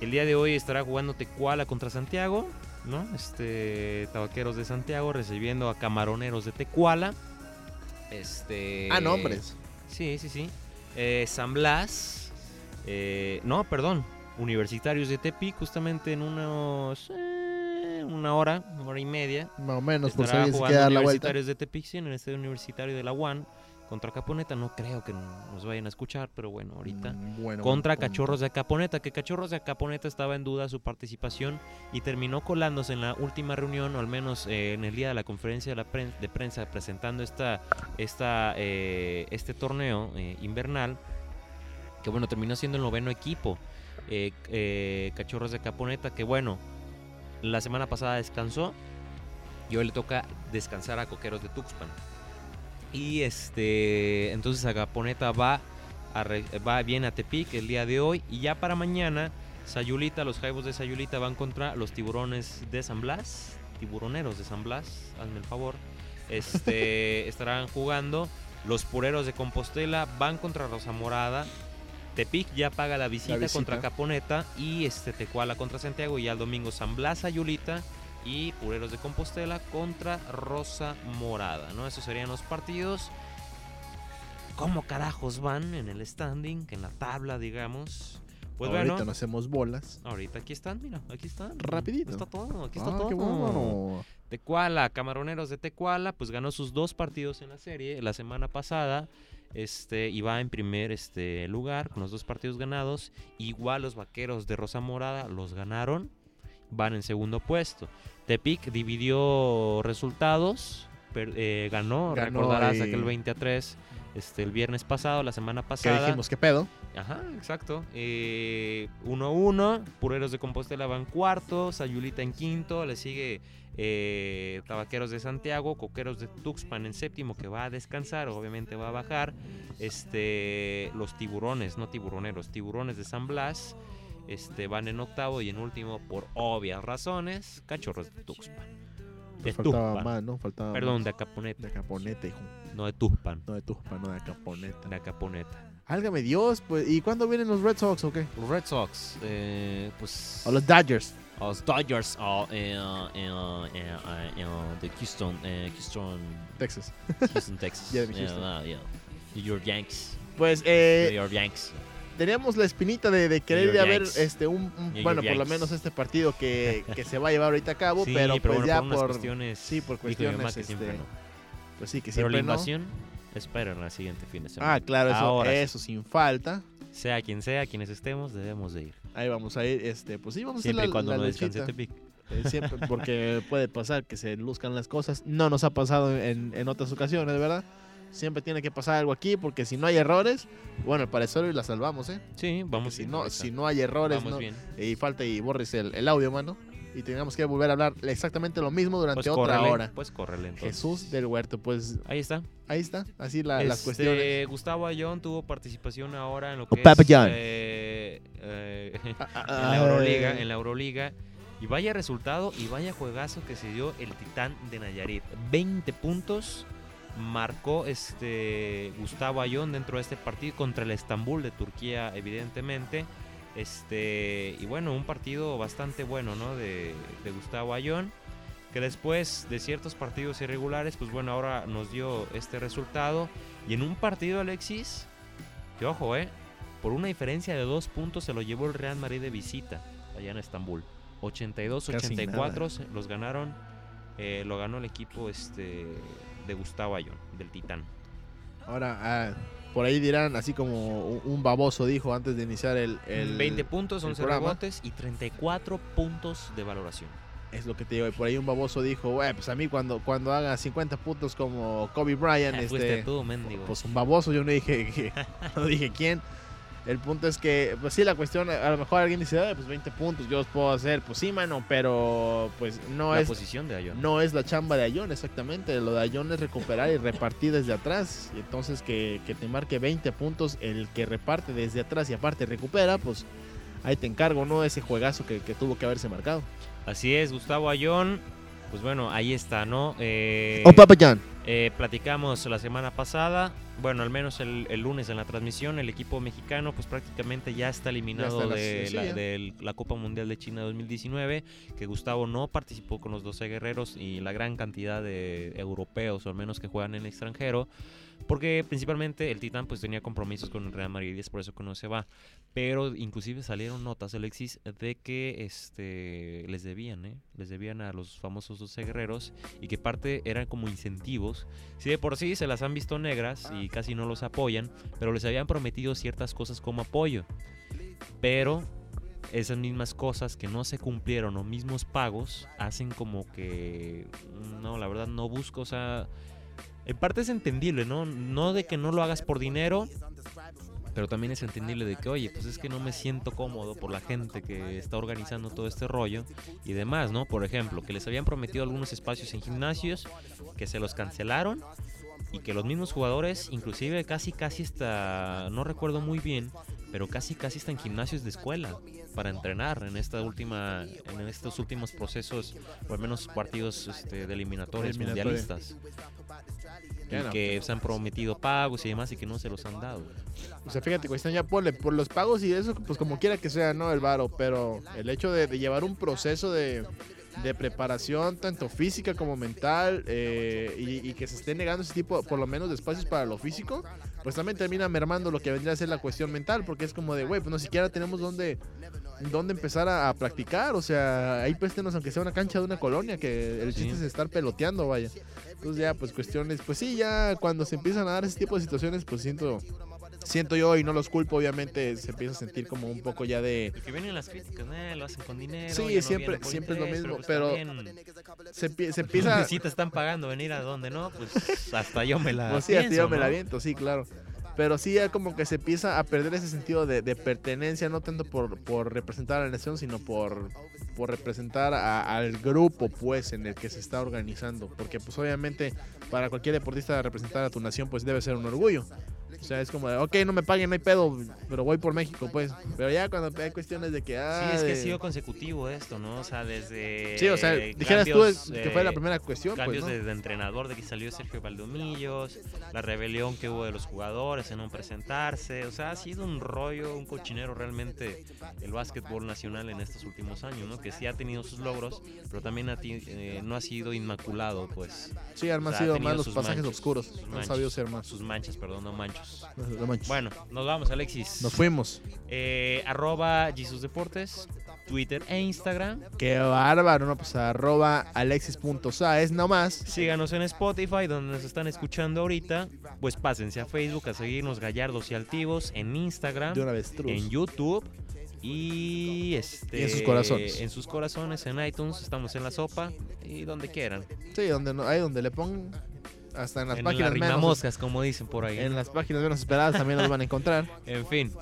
Speaker 6: El día de hoy estará jugando Tecuala contra Santiago, ¿no? Este Tabaqueros de Santiago recibiendo a Camaroneros de Tecuala. Este
Speaker 7: Ah, nombres.
Speaker 6: Sí, sí, sí. Eh, San Blas. eh, no, perdón. Universitarios de Tepic, justamente en unos eh, una hora, una hora y media.
Speaker 7: Más o menos, por si dar la vuelta.
Speaker 6: Universitarios de Tepic, sí, en el estadio universitario de la UAN contra Caponeta. No creo que nos vayan a escuchar, pero bueno, ahorita.
Speaker 7: Mm, bueno,
Speaker 6: contra. Cachorros de Caponeta, que Cachorros de Caponeta estaba en duda su participación y terminó colándose en la última reunión, o al menos eh, en el día de la conferencia de, la pren- de prensa, presentando esta, esta, eh, este torneo eh, invernal, que bueno, terminó siendo el noveno equipo. Cachorros de Caponeta, que bueno, la semana pasada descansó y hoy le toca descansar a Coqueros de Tuxpan. Y este, entonces Agaponeta va, a re- va bien a Tepic el día de hoy. Y ya para mañana, Sayulita, los Jaibos de Sayulita van contra los tiburones de San Blas. Tiburoneros de San Blas, hazme el favor. Este, estarán jugando. Los pureros de Compostela van contra Rosa Morada. Tepic ya paga la visita,
Speaker 7: visita.
Speaker 6: contra Caponeta y este Tecuala contra Santiago y ya el domingo San Blas Sayulita y Pureros de Compostela contra Rosa Morada, ¿no? Esos serían los partidos. ¿Cómo carajos van en el standing, en la tabla, digamos? Pues
Speaker 7: Ahorita
Speaker 6: bueno,
Speaker 7: no hacemos bolas.
Speaker 6: ahorita aquí están, mira, aquí están.
Speaker 7: Rapidito.
Speaker 6: Está todo, aquí está
Speaker 7: Ah,
Speaker 6: todo.
Speaker 7: qué bueno.
Speaker 6: Tecuala, Camaroneros de Tecuala, pues ganó sus dos partidos en la serie la semana pasada. Este, y va en primer este, lugar con los dos partidos ganados. Igual los vaqueros de Rosa Morada los ganaron. Van en segundo puesto. Tepic dividió resultados. eh, ganó,
Speaker 7: Ganó
Speaker 6: recordarás
Speaker 7: y-
Speaker 6: aquel 20 a 3 este, el viernes pasado, la semana
Speaker 7: Que
Speaker 6: pasada.
Speaker 7: dijimos, ¿qué pedo?
Speaker 6: Ajá, exacto. Eh, 1-1, Pureros de Compostela van cuarto, Sayulita en quinto, le sigue eh, Tabaqueros de Santiago, Coqueros de Tuxpan en séptimo, que va a descansar, obviamente va a bajar. Este, los tiburones, no tiburoneros, tiburones de San Blas, este, van en octavo y en último, por obvias razones, Cachorros de Tuxpan. De
Speaker 7: Pues faltaba
Speaker 6: Tuxpan.
Speaker 7: más, ¿no? Faltaba
Speaker 6: Perdón,
Speaker 7: más.
Speaker 6: de Acaponeta,
Speaker 7: De Caponeta, hijo.
Speaker 6: no de Tuxpan,
Speaker 7: No de Tuxpan, no de Caponeta.
Speaker 6: de Acaponeta.
Speaker 7: Álgame Dios, pues. ¿Y cuándo vienen los Red Sox o qué?
Speaker 6: Los Red Sox, eh, pues...
Speaker 7: O los Dodgers.
Speaker 6: Los Dodgers uh, eh, eh, eh, eh, uh, de Houston, eh, Houston,
Speaker 7: Texas.
Speaker 6: Houston, Texas.
Speaker 7: Yeah, de
Speaker 6: Yeah,
Speaker 7: Houston.
Speaker 6: uh, yeah. New York Yankees.
Speaker 7: Pues,
Speaker 6: New
Speaker 7: eh,
Speaker 6: York Yankees.
Speaker 7: Teníamos la espinita de, de querer ir ver
Speaker 6: Yankees.
Speaker 7: este un, bueno por lo menos este partido que, que se va a llevar ahorita a cabo
Speaker 6: Sí,
Speaker 7: pero pues
Speaker 6: bueno,
Speaker 7: ya
Speaker 6: por cuestiones.
Speaker 7: sí por cuestiones
Speaker 6: que
Speaker 7: este,
Speaker 6: siempre no.
Speaker 7: pues sí que
Speaker 6: Pero la
Speaker 7: siempre no
Speaker 6: invasión, esperen la siguiente fin de semana.
Speaker 7: ah claro eso
Speaker 6: Ahora sí.
Speaker 7: eso sin falta
Speaker 6: Sea quien sea, quienes estemos, debemos de ir.
Speaker 7: ahí vamos a ir este pues sí vamos
Speaker 6: Siempre
Speaker 7: a hacer la,
Speaker 6: cuando
Speaker 7: la
Speaker 6: no descanse. Tepic.
Speaker 7: Eh, siempre porque puede pasar que se luzcan las cosas no nos ha pasado en, en otras ocasiones verdad siempre tiene que pasar algo aquí porque si no hay errores bueno al parecer hoy la salvamos eh
Speaker 6: Sí, vamos
Speaker 7: si
Speaker 6: bien
Speaker 7: no si no hay errores
Speaker 6: Vamos
Speaker 7: no-
Speaker 6: bien.
Speaker 7: y falta y borres el, el audio, mano. Y tengamos que volver a hablar exactamente lo mismo durante
Speaker 6: Pues
Speaker 7: otra
Speaker 6: córrele,
Speaker 7: hora.
Speaker 6: Pues córrele entonces.
Speaker 7: Jesús del Huerto, pues
Speaker 6: Ahí está.
Speaker 7: ahí está, así la- las
Speaker 6: Este,
Speaker 7: cuestiones.
Speaker 6: Gustavo Ayón tuvo participación ahora en lo
Speaker 7: O
Speaker 6: que
Speaker 7: Papa
Speaker 6: es
Speaker 7: John.
Speaker 6: eh, eh, en la Euroliga, en la Euroliga. Y vaya resultado y vaya juegazo que se dio el Titán de Nayarit. 20 puntos marcó este Gustavo Ayón dentro de este partido contra el Estambul de Turquía, evidentemente. Este, y bueno, un partido bastante bueno, ¿no? De, de Gustavo Ayón. Que después de ciertos partidos irregulares, pues bueno, ahora nos dio este resultado. Y en un partido, Alexis, que ojo, ¿eh? Por una diferencia de dos puntos se lo llevó el Real Madrid de visita allá en Estambul. 82-84 los ganaron, eh, lo ganó el equipo este de Gustavo Ayón, del Titán.
Speaker 7: Ahora, ah, por ahí dirán, así como un, baboso dijo antes de iniciar el. el
Speaker 6: 20 puntos,
Speaker 7: el
Speaker 6: 11
Speaker 7: programa.
Speaker 6: rebotes y 34 puntos de valoración.
Speaker 7: Es lo que te digo. y Por ahí un baboso dijo, "Güey, pues a mí cuando, cuando haga 50 puntos como Kobe Bryant, este,
Speaker 6: tú,
Speaker 7: pues un baboso. Yo no dije, no dije quién. El punto es que, pues sí, la cuestión, a lo mejor alguien dice, "Ay, pues 20 puntos, yo los puedo hacer. Pues sí, mano, pero pues no
Speaker 6: la
Speaker 7: es
Speaker 6: posición de Ayón.
Speaker 7: no es la chamba de Ayón, exactamente. Lo de Ayón es recuperar y repartir desde atrás. Y entonces que, que te marque 20 puntos el que reparte desde atrás y aparte recupera, pues ahí te encargo, ¿no? Ese juegazo que, que tuvo que haberse marcado.
Speaker 6: Así es, Gustavo Ayón. Pues bueno, ahí está, ¿no? Eh,
Speaker 7: Oh, Papa John.
Speaker 6: Eh, platicamos la semana pasada, bueno, al menos el, el lunes en la transmisión, el equipo mexicano pues prácticamente ya está eliminado
Speaker 7: Ya está la-
Speaker 6: la, de la Copa Mundial de China 2019, que Gustavo no participó con los 12 guerreros y la gran cantidad de europeos, o al menos que juegan en el extranjero, porque principalmente el Titán pues tenía compromisos con el Real Madrid y es por eso que no se va. Pero inclusive salieron notas, Alexis, de que este les debían, ¿eh? Les debían a los famosos 12 guerreros y que parte eran como incentivos. Si de por sí se las han visto negras y casi no los apoyan, pero les habían prometido ciertas cosas como apoyo. Pero esas mismas cosas que no se cumplieron o mismos pagos hacen como que no, la verdad no busco, o sea, en parte es entendible, ¿no? No de que no lo hagas por dinero, pero también es entendible de que, oye, pues es que no me siento cómodo por la gente que está organizando todo este rollo y demás, ¿no? Por ejemplo, que les habían prometido algunos espacios en gimnasios, que se los cancelaron y que los mismos jugadores, inclusive casi casi hasta, no recuerdo muy bien, pero casi casi hasta en gimnasios de escuela para entrenar en esta última, en estos últimos procesos, o al menos partidos este, de eliminatorias
Speaker 7: Eliminatoria.
Speaker 6: mundialistas. Que se han prometido pagos y demás y que no se los han dado.
Speaker 7: O sea, fíjate, cuestión ya ponle por los pagos y eso, pues como quiera que sea, ¿no? El varo, pero el hecho de, de llevar un proceso de, de preparación, tanto física como mental, eh, y, y que se esté negando ese tipo, por lo menos, de espacios para lo físico, pues también termina mermando lo que vendría a ser la cuestión mental, porque es como de, güey, pues no siquiera tenemos dónde, dónde empezar a, a practicar, o sea, ahí préstenos aunque sea una cancha de una colonia, que el
Speaker 6: Sí.
Speaker 7: chiste es estar peloteando, vaya. Entonces ya, pues cuestiones, pues sí, ya cuando se empiezan a dar ese tipo de situaciones, pues siento, siento yo y no los culpo, obviamente se empieza a sentir como un poco ya de...
Speaker 6: Y que vienen las críticas, eh, lo hacen con dinero.
Speaker 7: Sí,
Speaker 6: no
Speaker 7: siempre- siempre es lo mismo,
Speaker 6: pues
Speaker 7: pero
Speaker 6: también,
Speaker 7: Se, empie- se empieza...
Speaker 6: Si te están pagando venir a donde no, pues hasta yo me la
Speaker 7: Pues sí, hasta yo me la
Speaker 6: ¿no?
Speaker 7: aviento, sí, claro. Pero sí, ya como que se empieza a perder ese sentido de, de pertenencia, no tanto por, por representar a la nación, sino por, por representar al grupo, pues, en el que se está organizando. Porque, pues, obviamente, para cualquier deportista representar a tu nación, pues, debe ser un orgullo. O sea, es como de, ok, no me paguen, no hay pedo, pero voy por México, pues. Pero ya cuando hay cuestiones de que, ah,
Speaker 6: Sí, es que ha
Speaker 7: de-
Speaker 6: sido consecutivo esto, ¿no? O sea, desde.
Speaker 7: Sí, o sea,
Speaker 6: eh,
Speaker 7: dijeras tú
Speaker 6: cambios,
Speaker 7: que fue la
Speaker 6: eh,
Speaker 7: primera cuestión, pues,
Speaker 6: Cambios
Speaker 7: ¿no?
Speaker 6: de, de entrenador, de que salió Sergio Valdomillos, la rebelión que hubo de los jugadores en no presentarse. O sea, ha sido un rollo, un cochinero realmente el básquetbol nacional en estos últimos años, ¿no? Que sí ha tenido sus logros, pero también ha eh, no ha sido inmaculado, pues.
Speaker 7: Sí, han
Speaker 6: O sea, ha
Speaker 7: sido más los pasajes
Speaker 6: manchas,
Speaker 7: oscuros.
Speaker 6: sus
Speaker 7: Han
Speaker 6: manchas,
Speaker 7: sabido ser más.
Speaker 6: Sus manchas, perdón, no manchos.
Speaker 7: No manches.
Speaker 6: Bueno, nos vamos, Alexis.
Speaker 7: Nos fuimos.
Speaker 6: Eh, arroba Jesus Deportes, Twitter e Instagram.
Speaker 7: Qué bárbaro, ¿no? Pues arroba alexis.sa es nomás.
Speaker 6: Síganos en Spotify, donde nos están escuchando ahorita. Pues pásense a Facebook a seguirnos gallardos y altivos, en Instagram,
Speaker 7: De una vez,
Speaker 6: en YouTube. Y este
Speaker 7: Y en sus corazones.
Speaker 6: En sus corazones, en iTunes, estamos en la sopa y donde quieran.
Speaker 7: Sí, donde no, ahí donde le pongan. Hasta en las
Speaker 6: en
Speaker 7: páginas
Speaker 6: la
Speaker 7: menos.
Speaker 6: moscas, como dicen por ahí.
Speaker 7: En las páginas menos esperadas también los van a encontrar.
Speaker 6: En fin,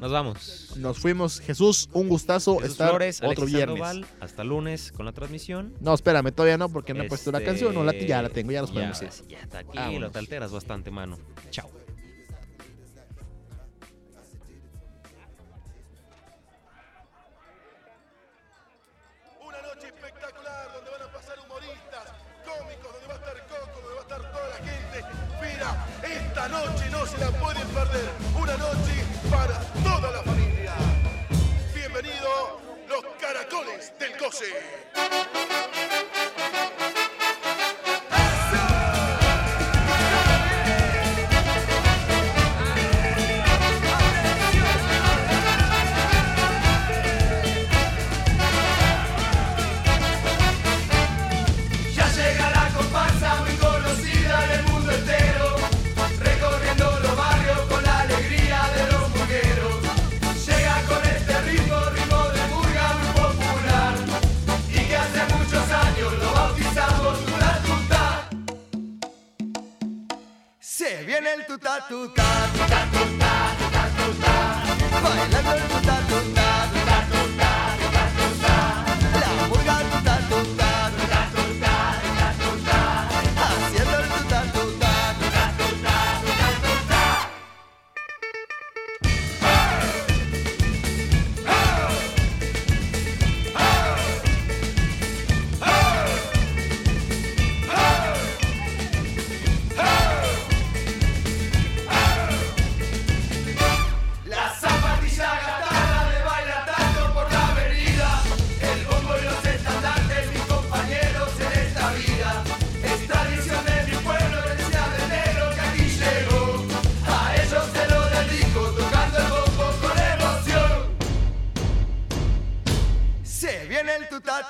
Speaker 6: nos vamos.
Speaker 7: Nos fuimos. Jesús, un gustazo
Speaker 6: Jesús
Speaker 7: estar
Speaker 6: Flores,
Speaker 7: otro
Speaker 6: Alexis
Speaker 7: viernes.
Speaker 6: Sandoval, hasta lunes con la transmisión.
Speaker 7: No, espérame, todavía no, porque no he puesto la
Speaker 6: Este,
Speaker 7: canción. No, la, ya la tengo, ya nos
Speaker 6: ya,
Speaker 7: podemos ir.
Speaker 6: Ya, está aquí,
Speaker 7: Vámonos.
Speaker 6: lo te alteras bastante, mano. Chao.
Speaker 11: El tuta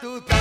Speaker 11: el